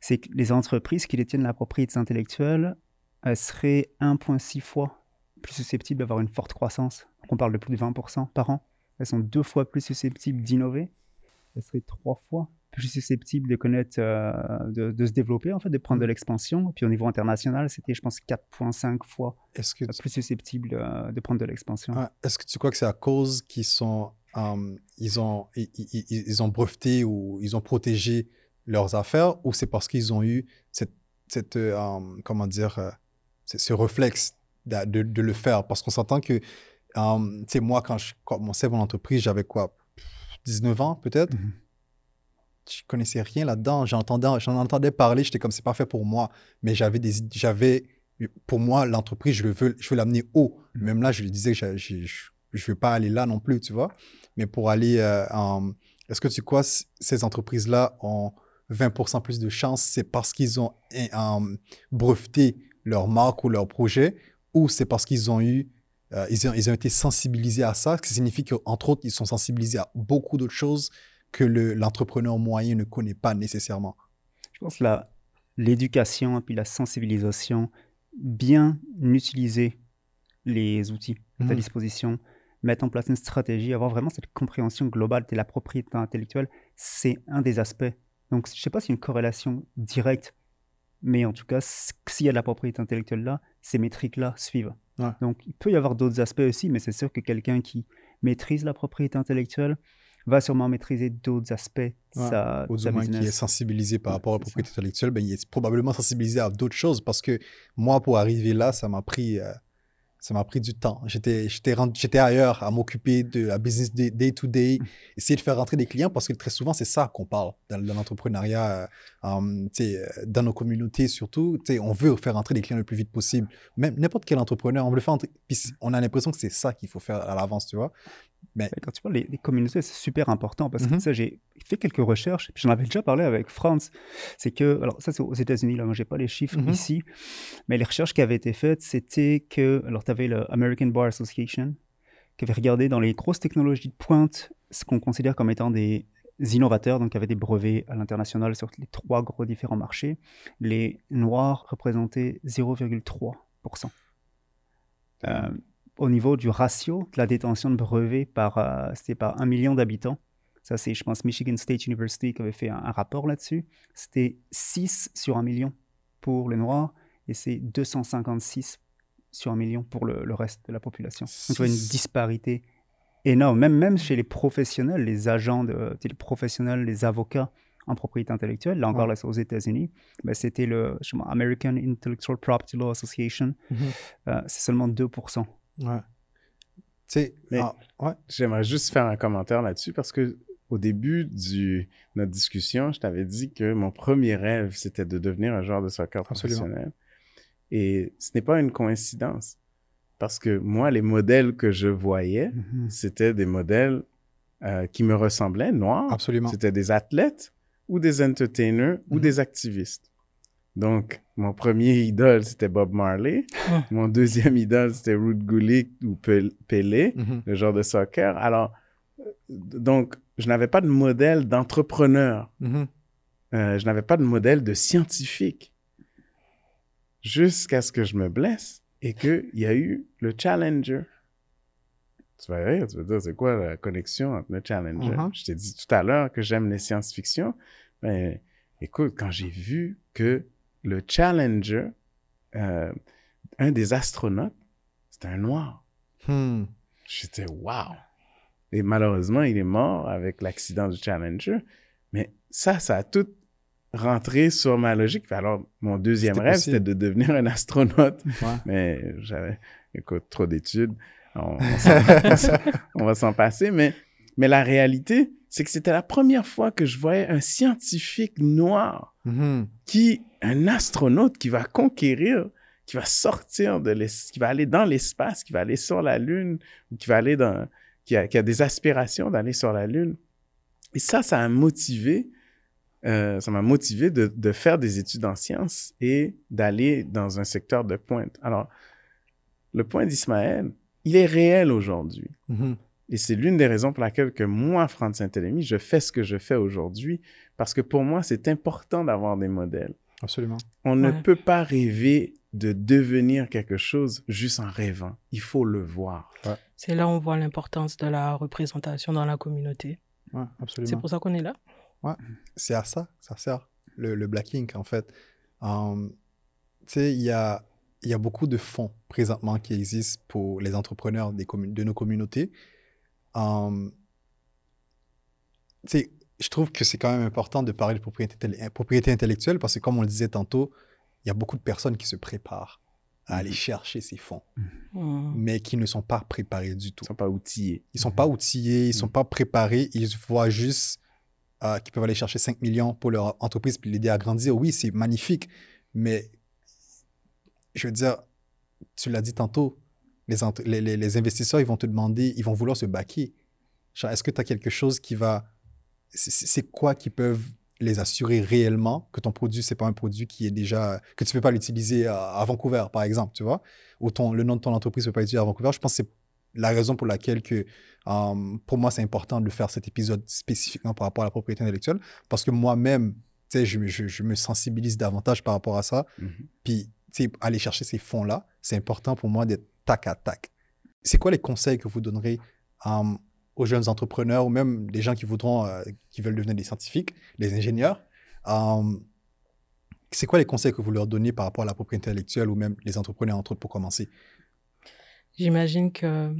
C'est que les entreprises qui détiennent la propriété intellectuelle seraient 1,6 fois plus susceptibles d'avoir une forte croissance. on parle de plus de 20% par an. Elles sont deux fois plus susceptibles d'innover. Elles seraient trois fois plus susceptible de connaître, euh, de, se développer, en fait, de prendre de mm. l'expansion. Puis au niveau international, c'était, je pense, 4,5 fois Est-ce que plus susceptible euh, de prendre de l'expansion. Est-ce que tu crois que c'est à cause qu'ils sont, euh, ils, ont, ils, ont breveté ou ils ont protégé leurs affaires ou c'est parce qu'ils ont eu cette, cette comment dire, ce réflexe de, de, le faire? Parce qu'on s'entend que tu sais, moi, quand je commençais mon entreprise, j'avais quoi 19 ans peut-être? Mhm. Je connaissais rien là-dedans. J'en entendais, parler, j'étais comme c'est pas fait pour moi. Mais j'avais des j'avais pour moi l'entreprise, je veux je veux l'amener haut. Mhm. Même là, je lui disais que je ne veux pas aller là non plus, tu vois. Mais pour aller euh, en est-ce que tu crois ces entreprises-là ont 20% plus de chances, c'est parce qu'ils ont breveté leur marque ou leur projet, ou c'est parce qu'ils ont eu, euh, ils, ont, ils, ont, été sensibilisés à ça, ce qui signifie qu'entre autres, ils sont sensibilisés à beaucoup d'autres choses que l'entrepreneur moyen ne connaît pas nécessairement. Je pense que l'éducation et puis la sensibilisation, bien utiliser les outils à ta mmh disposition, mettre en place une stratégie, avoir vraiment cette compréhension globale de la propriété intellectuelle, c'est un des aspects donc, je ne sais pas s'il y a une corrélation directe, mais en tout cas, s'il y a de la propriété intellectuelle là, ces métriques-là suivent. Donc, il peut y avoir d'autres aspects aussi, mais c'est sûr que quelqu'un qui maîtrise la propriété intellectuelle va sûrement maîtriser d'autres aspects de sa, du moins qui est sensibilisé par rapport à la propriété intellectuelle, ben, il est probablement sensibilisé à d'autres choses parce que moi, pour arriver là, ça m'a pris... Euh, ça m'a pris du temps. J'étais, j'étais, j'étais ailleurs à m'occuper de la business day, to day, essayer de faire rentrer des clients parce que très souvent, c'est ça qu'on parle dans, l'entrepreneuriat, euh, um, euh, dans nos communautés surtout. On veut faire rentrer des clients le plus vite possible. Même n'importe quel entrepreneur, on veut le faire entrer. Puis on a l'impression que c'est ça qu'il faut faire à l'avance, tu vois. Mais... Quand tu parles des, communautés, c'est super important parce que mm-hmm. ça, j'ai fait quelques recherches, j'en avais déjà parlé avec Franz. C'est que, alors ça, c'est aux États-Unis, là, moi, j'ai pas les chiffres mm-hmm. ici, mais les recherches qui avaient été faites, c'était que, alors, tu avais le American Bar Association qui avait regardé dans les grosses technologies de pointe ce qu'on considère comme étant des innovateurs, donc qui avaient des brevets à l'international sur les trois gros différents marchés. Les Noirs représentaient 0,3% au niveau du ratio de la détention de brevets par, euh, c'était par un million d'habitants. Ça, c'est, je pense, Michigan State University qui avait fait un, rapport là-dessus. C'était 6 sur un million pour les Noirs et c'est 256 sur un million pour le, reste de la population. Donc, tu vois une disparité énorme. Même, même chez les professionnels, les agents, de, les professionnels, les avocats en propriété intellectuelle, là encore, là, aux États-Unis, ben, c'était le American Intellectual Property Law Association. Mm-hmm. Euh, c'est seulement 2% Ouais. Tu sais, ah, ouais. j'aimerais juste faire un commentaire là-dessus parce que au début de notre discussion, je t'avais dit que mon premier rêve, c'était de devenir un joueur de soccer professionnel. Et ce n'est pas une coïncidence. Parce que moi, les modèles que je voyais, mm-hmm. c'était des modèles euh, qui me ressemblaient, noirs. Absolument. C'était des athlètes ou des entertainers ou mm-hmm. des activistes. Donc, mon premier idole, c'était Bob Marley. Mon deuxième idole, c'était Ruud Gullit ou Pelé, mm-hmm. le genre de soccer. Alors, euh, donc, je n'avais pas de modèle d'entrepreneur. Mm-hmm. Euh, je n'avais pas de modèle de scientifique. Jusqu'à ce que je me blesse et qu'il y a eu le Challenger. Tu vas rire, tu vas dire, c'est quoi la connexion entre le Challenger? Mm-hmm. Je t'ai dit tout à l'heure que j'aime les science-fiction. Mais écoute, quand j'ai vu que le Challenger, euh, un des astronautes, c'était un noir. Hmm. J'étais wow. Et malheureusement, il est mort avec l'accident du Challenger. Mais ça, ça a tout rentré sur ma logique. Alors, mon deuxième rêve, c'était de devenir un astronaute. Mais j'avais, écoute, trop d'études. On, on va s'en passer. Mais, mais la réalité, c'est que c'était la première fois que je voyais un scientifique noir mm-hmm. Qui, un astronaute qui va conquérir, qui va sortir de l'espace, qui va aller dans l'espace, qui va aller sur la Lune, ou qui va aller dans, qui a, des aspirations d'aller sur la Lune. Et ça, ça a motivé, euh, ça m'a motivé de, de, faire des études en sciences et d'aller dans un secteur de pointe. Alors, le point d'Ismaël, il est réel aujourd'hui. Mm-hmm. Et c'est l'une des raisons pour laquelle que moi, Franck Saint-Élémy, je fais ce que je fais aujourd'hui, parce que pour moi, c'est important d'avoir des modèles. Absolument. On ne peut pas rêver de devenir quelque chose juste en rêvant. Il faut le voir. C'est là où on voit l'importance de la représentation dans la communauté. Ouais, absolument. C'est pour ça qu'on est là. Ouais, c'est à ça, ça sert, le, le Black Ink, en fait. Um, tu sais, il y a, y a beaucoup de fonds présentement qui existent pour les entrepreneurs des de nos communautés Um, je trouve que c'est quand même important de parler de propriété, propriété intellectuelle parce que, comme on le disait tantôt, il y a beaucoup de personnes qui se préparent à aller chercher ces fonds, mmh. mais qui ne sont pas préparés du tout. Ils ne sont pas outillés. Ils ne sont pas outillés, ils ne sont mmh. pas préparés. Ils voient juste euh, qu'ils peuvent aller chercher 5 millions pour leur entreprise puis l'aider à grandir. Oui, c'est magnifique, mais je veux dire, tu l'as dit tantôt, les, les, les, investisseurs, ils vont te demander, ils vont vouloir se baquer. Est-ce que tu as quelque chose qui va... C'est quoi qui peuvent les assurer réellement que ton produit, c'est pas un produit qui est déjà... que tu peux pas l'utiliser à, Vancouver, par exemple, tu vois? Ou ton, le nom de ton entreprise ne peut pas l'utiliser à Vancouver. Je pense que c'est la raison pour laquelle que, euh, pour moi, c'est important de faire cet épisode spécifiquement par rapport à la propriété intellectuelle, parce que moi-même, tu sais, je, je, me sensibilise davantage par rapport à ça. Mm-hmm. Puis, tu sais, aller chercher ces fonds-là, c'est important pour moi d'être tac à tac. C'est quoi les conseils que vous donnerez euh, aux jeunes entrepreneurs ou même des gens qui voudront, euh, qui veulent devenir des scientifiques, des ingénieurs euh, C'est quoi les conseils que vous leur donnez par rapport à la propriété intellectuelle ou même les entrepreneurs entre eux pour commencer? J'imagine que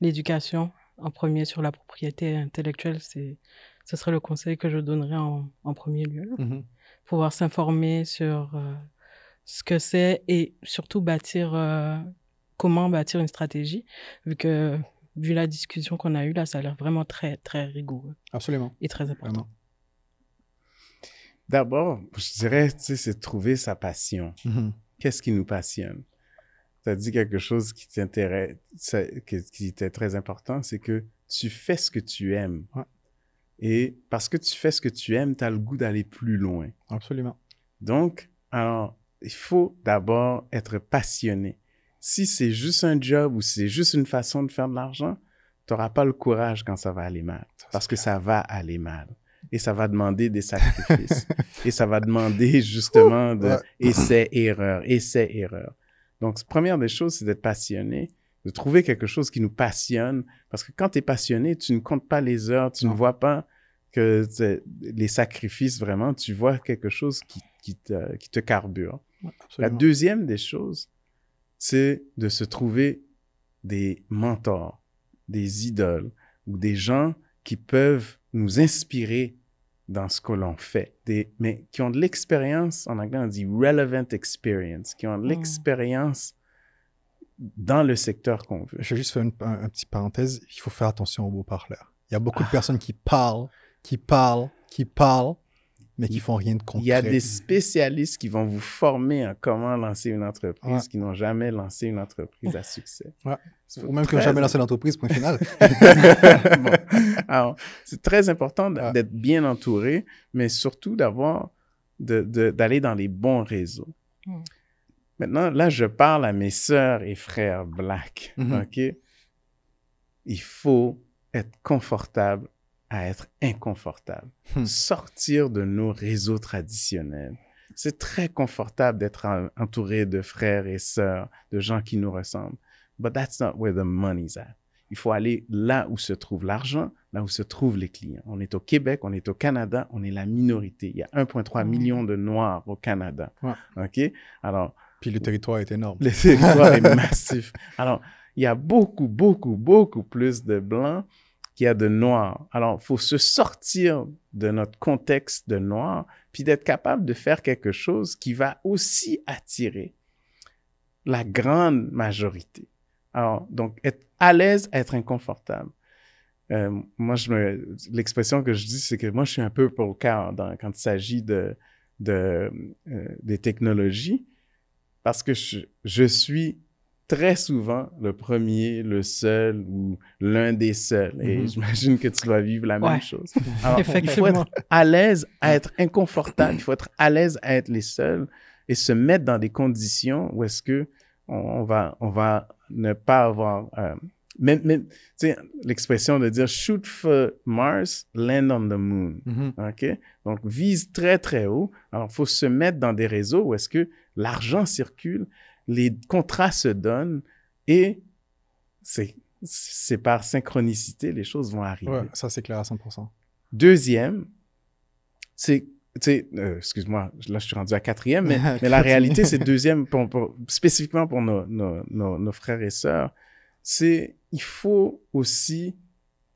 l'éducation en premier sur la propriété intellectuelle, c'est ce serait le conseil que je donnerais en, en premier lieu. Mm-hmm. Pouvoir s'informer sur ce que c'est et surtout bâtir comment bâtir une stratégie, vu que, vu la discussion qu'on a eue là, ça a l'air vraiment très, très rigoureux. Absolument. Et très important. D'abord, je dirais, tu sais, c'est de trouver sa passion. Mm-hmm. Qu'est-ce qui nous passionne? Tu as dit quelque chose qui t'intéresse, qui était très important, c'est que tu fais ce que tu aimes. Et parce que tu fais ce que tu aimes, tu as le goût d'aller plus loin. Absolument. Donc, alors, il faut d'abord être passionné si c'est juste un job ou c'est juste une façon de faire de l'argent, tu n'auras pas le courage quand ça va aller mal. parce que ça va aller mal. Et ça va demander des sacrifices. et ça va demander justement de essais, erreurs, essais, erreurs. Donc, première des choses, c'est d'être passionné, de trouver quelque chose qui nous passionne. Parce que quand tu es passionné, tu ne comptes pas les heures, tu ne vois pas que les sacrifices vraiment, tu vois quelque chose qui, qui, te, qui te carbure. La deuxième des choses, c'est de se trouver des mentors, des idoles ou des gens qui peuvent nous inspirer dans ce que l'on fait, des, mais qui ont de l'expérience, en anglais on dit relevant experience, qui ont de hmm. l'expérience dans le secteur qu'on veut. Je vais juste faire une, un, petit parenthèse, il faut faire attention aux beaux parleurs. Il y a beaucoup de ah. personnes qui parlent, qui parlent, qui parlent, mais qui font rien de concret. Il y a des spécialistes qui vont vous former à comment lancer une entreprise, qui n'ont jamais lancé une entreprise à succès. Ou même qui n'ont jamais lancé l'entreprise, point final. C'est très important d'être bien entouré, mais surtout d'avoir, d'aller dans les bons réseaux. Hmm. Maintenant, là, je parle à mes sœurs et frères black, mm-hmm. OK? Il faut être confortable à être inconfortable. Hmm. Sortir de nos réseaux traditionnels. C'est très confortable d'être entouré de frères et sœurs, de gens qui nous ressemblent. But that's not where the money's at. Il faut aller là où se trouve l'argent, là où se trouvent les clients. On est au Québec, on est au Canada, on est la minorité. Il y a 1,3 hmm. million de Noirs au Canada. OK? Alors. Puis le territoire est énorme. Le territoire est massif. Alors, il y a beaucoup, beaucoup, beaucoup plus de Blancs qu'il y a de noir. Alors, il faut se sortir de notre contexte de noir, puis d'être capable de faire quelque chose qui va aussi attirer la grande majorité. Alors, donc, être à l'aise, être inconfortable. Euh, moi, je me, l'expression que je dis, c'est que moi, je suis un peu pour le cas quand il s'agit de, de euh, des technologies, parce que je, je suis très souvent le premier, le seul ou l'un des seuls. Et mhm. j'imagine que tu dois vivre la même chose. Alors, il faut être à l'aise à être inconfortable, il faut être à l'aise à être les seuls et se mettre dans des conditions où est-ce que on, va, on va ne pas avoir... Euh, même, même l'expression de dire shoot for Mars, land on the moon. Mhm. OK? Donc, vise très, très haut. Alors, il faut se mettre dans des réseaux où est-ce que l'argent circule les contrats se donnent et c'est par synchronicité, les choses vont arriver. Ouais, ça, c'est clair à 100%. Deuxième, c'est, euh, excuse-moi, là, je suis rendu à quatrième, mais, mais la réalité, c'est deuxième, pour, spécifiquement pour nos, nos, nos, frères et sœurs, c'est il faut aussi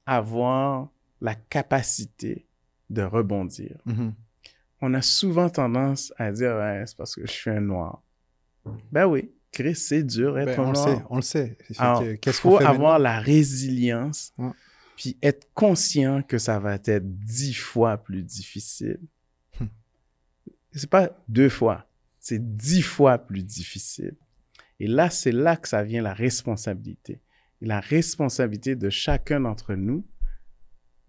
avoir la capacité de rebondir. Mm-hmm. On a souvent tendance à dire, ouais, c'est parce que je suis un noir. Ben oui, Chris, c'est dur être ben, on noir. Le sait, on le sait. Il faut avoir la résilience, puis être conscient que ça va être dix fois plus difficile. Ce hum. C'est pas deux fois, c'est dix fois plus difficile. Et là, c'est là que ça vient la responsabilité. la responsabilité de chacun d'entre nous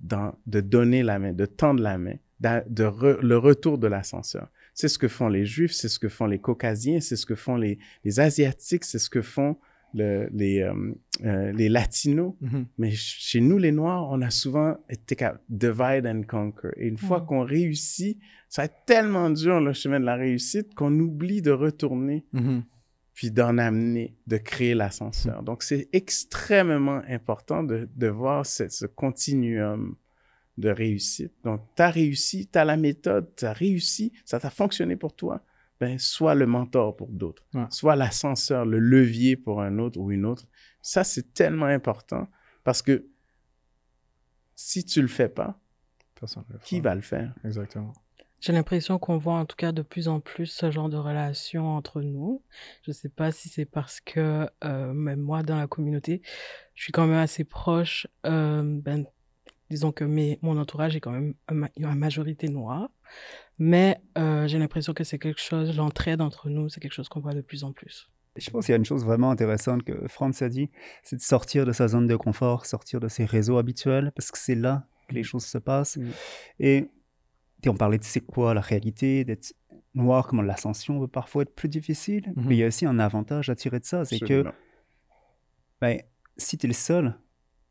de donner la main, de tendre la main, de, le retour de l'ascenseur. C'est ce que font les Juifs, c'est ce que font les Caucasiens, c'est ce que font les, Asiatiques, c'est ce que font les, euh, euh, les Latinos. Mm-hmm. Mais chez nous, les Noirs, on a souvent été divide and conquer. Et une fois qu'on réussit, ça va être tellement dur le chemin de la réussite qu'on oublie de retourner, mm-hmm. puis d'en amener, de créer l'ascenseur. Mm. Donc, c'est extrêmement important de, de voir ce continuum de réussite. Donc, tu as réussi, tu as la méthode, tu as réussi, ça t'a fonctionné pour toi. Ben, sois le mentor pour d'autres, soit l'ascenseur, le levier pour un autre ou une autre. Ça, c'est tellement important parce que si tu le fais pas, qui va le faire? Exactement. J'ai l'impression qu'on voit en tout cas de plus en plus ce genre de relation entre nous. Je ne sais pas si c'est parce que euh, même moi dans la communauté, je suis quand même assez proche euh, ben, Disons que mes, mon entourage est quand même une majorité noire. Mais euh, j'ai l'impression que c'est quelque chose, l'entraide entre nous, c'est quelque chose qu'on voit de plus en plus. Je pense qu'il y a une chose vraiment intéressante que Franz a dit, c'est de sortir de sa zone de confort, sortir de ses réseaux habituels, parce que c'est là que les choses se passent. Et, on parlait de c'est quoi la réalité, d'être noir, comment l'ascension peut parfois être plus difficile. Mhm. Mais il y a aussi un avantage à tirer de ça, c'est que ben, si tu es le seul,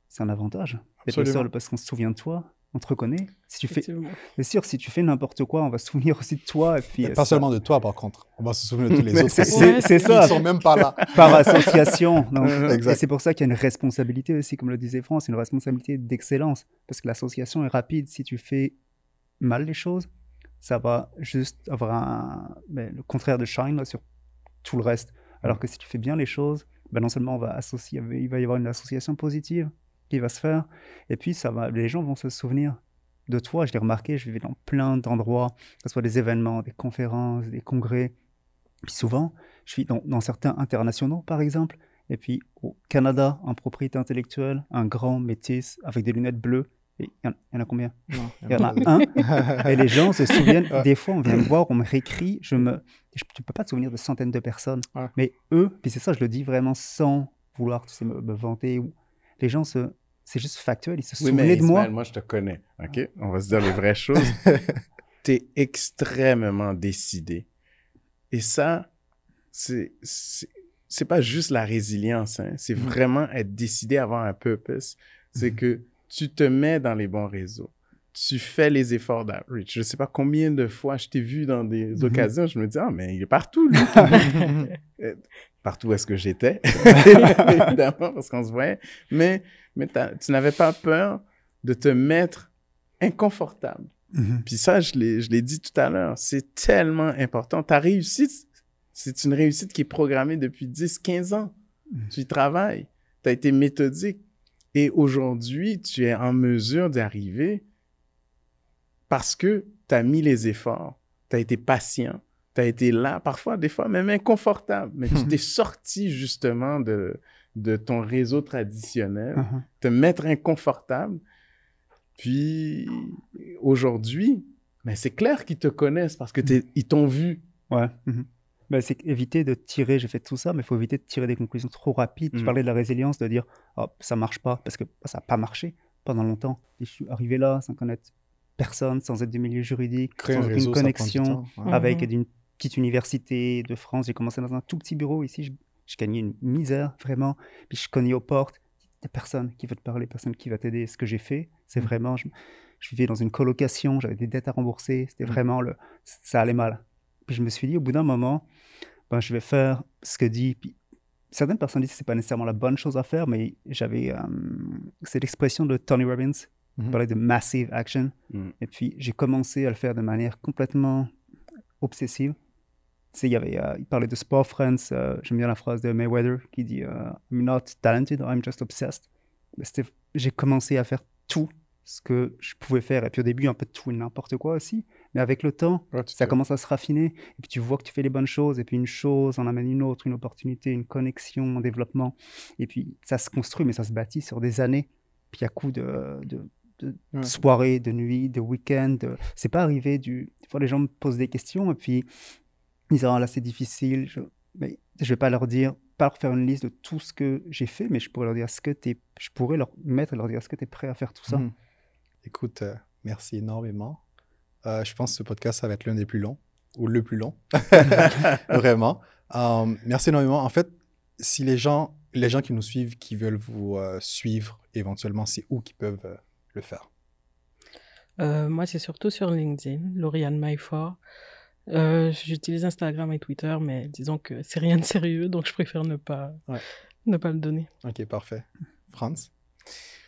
c'est un avantage le seul parce qu'on se souvient de toi, on te reconnaît. Si tu fais, c'est sûr, si tu fais n'importe quoi, on va se souvenir aussi de toi. Et puis, pas seulement de toi, par contre. On va se souvenir de tous les autres. C'est ça. Ils sont même pas là. Par association. et c'est pour ça qu'il y a une responsabilité aussi, comme le disait France, une responsabilité d'excellence. Parce que l'association est rapide. Si tu fais mal les choses, ça va juste avoir un, ben, le contraire de shine sur tout le reste. Alors que si tu fais bien les choses, ben non seulement on va associer, il va y avoir une association positive, qui va se faire. Et puis, ça va, les gens vont se souvenir de toi. Je l'ai remarqué, je vivais dans plein d'endroits, que ce soit des événements, des conférences, des congrès. Puis souvent, je suis dans, certains internationaux, par exemple. Et puis au Canada, en propriété intellectuelle, un grand métis avec des lunettes bleues. Il y, en a combien? Il y, en a un. et les gens se souviennent. Des fois, on vient me voir, on me réécrit. Je me, je, tu peux pas te souvenir de centaines de personnes. Mais eux, puis c'est ça, je le dis vraiment sans vouloir tu sais, me, me vanter. Les gens se, c'est juste factuel. Il se souvenait de moi. moi, je te connais. OK? On va se dire les vraies choses. tu es extrêmement décidé. Et ça, c'est c'est pas juste la résilience, hein. c'est mm. vraiment être décidé à avoir un purpose. C'est mm. que tu te mets dans les bons réseaux. Tu fais les efforts d'outreach. Je sais pas combien de fois je t'ai vu dans des mm-hmm. occasions, je me dis, ah, mais il est partout, lui. Euh, partout où est-ce que j'étais, évidemment, parce qu'on se voyait. Mais mais tu n'avais pas peur de te mettre inconfortable. Mm-hmm. Puis ça, je l'ai dit tout à l'heure, c'est tellement important. Ta réussite, c'est une réussite qui est programmée depuis 10, 15 ans. Mm-hmm. Tu y travailles, tu as été méthodique. Et aujourd'hui, tu es en mesure d'y arriver parce que tu as mis les efforts, tu as été patient, tu as été là, parfois, des fois même inconfortable, mais tu t'es sorti justement de, de ton réseau traditionnel, uh-huh. te mettre inconfortable. Puis aujourd'hui, mais c'est clair qu'ils te connaissent parce que ils t'ont vu. Ouais. Mm-hmm. Ben, c'est éviter de tirer, j'ai fait tout ça, mais il faut éviter de tirer des conclusions trop rapides. Je mm. parlais de la résilience, de dire oh, ça marche pas, parce que ça n'a pas marché pendant longtemps. Et je suis arrivé là sans connaître personne, sans être du milieu juridique, sans aucune connexion, avec mm-hmm. une petite université de France. J'ai commencé dans un tout petit bureau ici. Je gagnais une misère, vraiment. Puis je cognais aux portes. Il n'y a personne qui veut te parler, personne qui va t'aider. Ce que j'ai fait, c'est mm. vraiment. Je, vivais dans une colocation, j'avais des dettes à rembourser. C'était mm. vraiment. Le, ça allait mal. Puis je me suis dit, au bout d'un moment, ben, je vais faire ce que dit. Puis certaines personnes disent que ce n'est pas nécessairement la bonne chose à faire, mais j'avais. Euh, c'est l'expression de Tony Robbins. Il mm-hmm. parlait de massive action. Mm. Et puis j'ai commencé à le faire de manière complètement obsessive il, y avait, euh, il parlait de Sport Friends. Euh, j'aime bien la phrase de Mayweather qui dit euh, I'm not talented, I'm just obsessed. J'ai commencé à faire tout ce que je pouvais faire. Et puis au début, un peu de tout et n'importe quoi aussi. Mais avec le temps, ça commence à se raffiner. Et puis tu vois que tu fais les bonnes choses. Et puis une chose en amène une autre, une opportunité, une connexion, un développement. Et puis ça se construit, mais ça se bâtit sur des années. Puis à coup de, de, de soirées, de nuits, de week-ends. C'est pas arrivé du. Des fois, les gens me posent des questions. Et puis ils disent, ah, là, c'est difficile. Je... Mais je vais pas leur dire pas leur faire une liste de tout ce que j'ai fait, mais je pourrais leur dire ce que je pourrais leur mettre et leur dire est-ce que tu es prêt à faire tout ça mmh. Écoute, euh, merci énormément. Euh, je pense que ce podcast, ça va être l'un des plus longs, ou le plus long, vraiment. Euh, merci énormément. En fait, si les gens, les gens qui nous suivent, qui veulent vous suivre éventuellement, c'est où qu'ils peuvent le faire Moi, c'est surtout sur LinkedIn, Lauriane Maifort. Euh, j'utilise Instagram et Twitter, mais disons que c'est rien de sérieux, donc je préfère ne pas, ne pas le donner. Ok, parfait. Franz?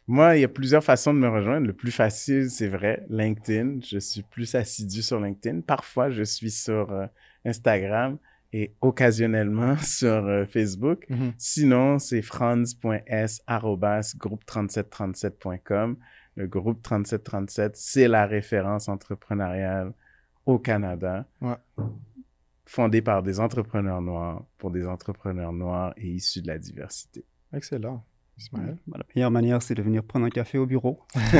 Moi, il y a plusieurs façons de me rejoindre. Le plus facile, c'est vrai, LinkedIn. Je suis plus assidu sur LinkedIn. Parfois, je suis sur euh, Instagram et occasionnellement sur euh, Facebook. Mm-hmm. Sinon, c'est franz.s.groupe3737.com. Le groupe 3737, c'est la référence entrepreneuriale au Canada, fondé par des entrepreneurs noirs pour des entrepreneurs noirs et issus de la diversité. Excellent. La meilleure manière, c'est de venir prendre un café au bureau.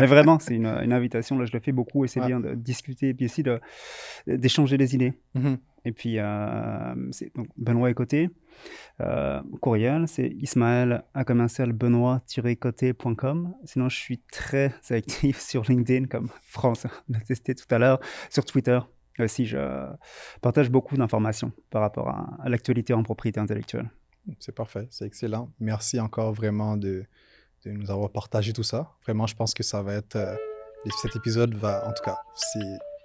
Mais vraiment, c'est une, invitation. Là, je le fais beaucoup et c'est bien de discuter et puis aussi d'échanger des idées. Mm-hmm. Et puis, euh, donc, Benoît est côté. Euh, courriel, c'est ismaël à commercial benoît-côté.com. Sinon, je suis très actif sur LinkedIn, comme France l'a testé tout à l'heure, sur Twitter. Aussi, je partage beaucoup d'informations par rapport à, l'actualité en propriété intellectuelle. C'est parfait, c'est excellent. Merci encore vraiment de, de, nous avoir partagé tout ça. Vraiment, je pense que ça va être. Euh, cet épisode va, en tout cas,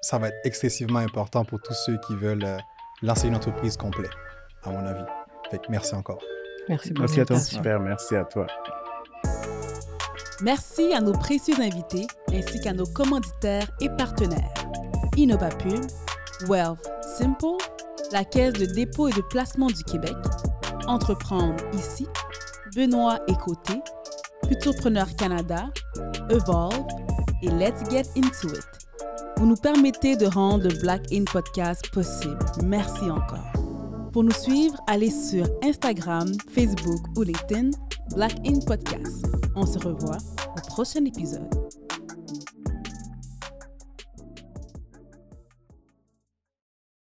ça va être excessivement important pour tous ceux qui veulent euh, lancer une entreprise complète, à mon avis merci encore. Merci, merci à toi. Super, merci à toi. Merci à nos précieux invités ainsi qu'à nos commanditaires et partenaires. InnovaPub, Wealth Simple, la Caisse de dépôt et de placement du Québec, Entreprendre ici, Benoît Écoté, Futurpreneur Canada, Evolve et Let's Get Into It. Vous nous permettez de rendre le Black In Podcast possible. Merci encore. Pour nous suivre, allez sur Instagram, Facebook ou LinkedIn, Black In Podcast. On se revoit au prochain épisode.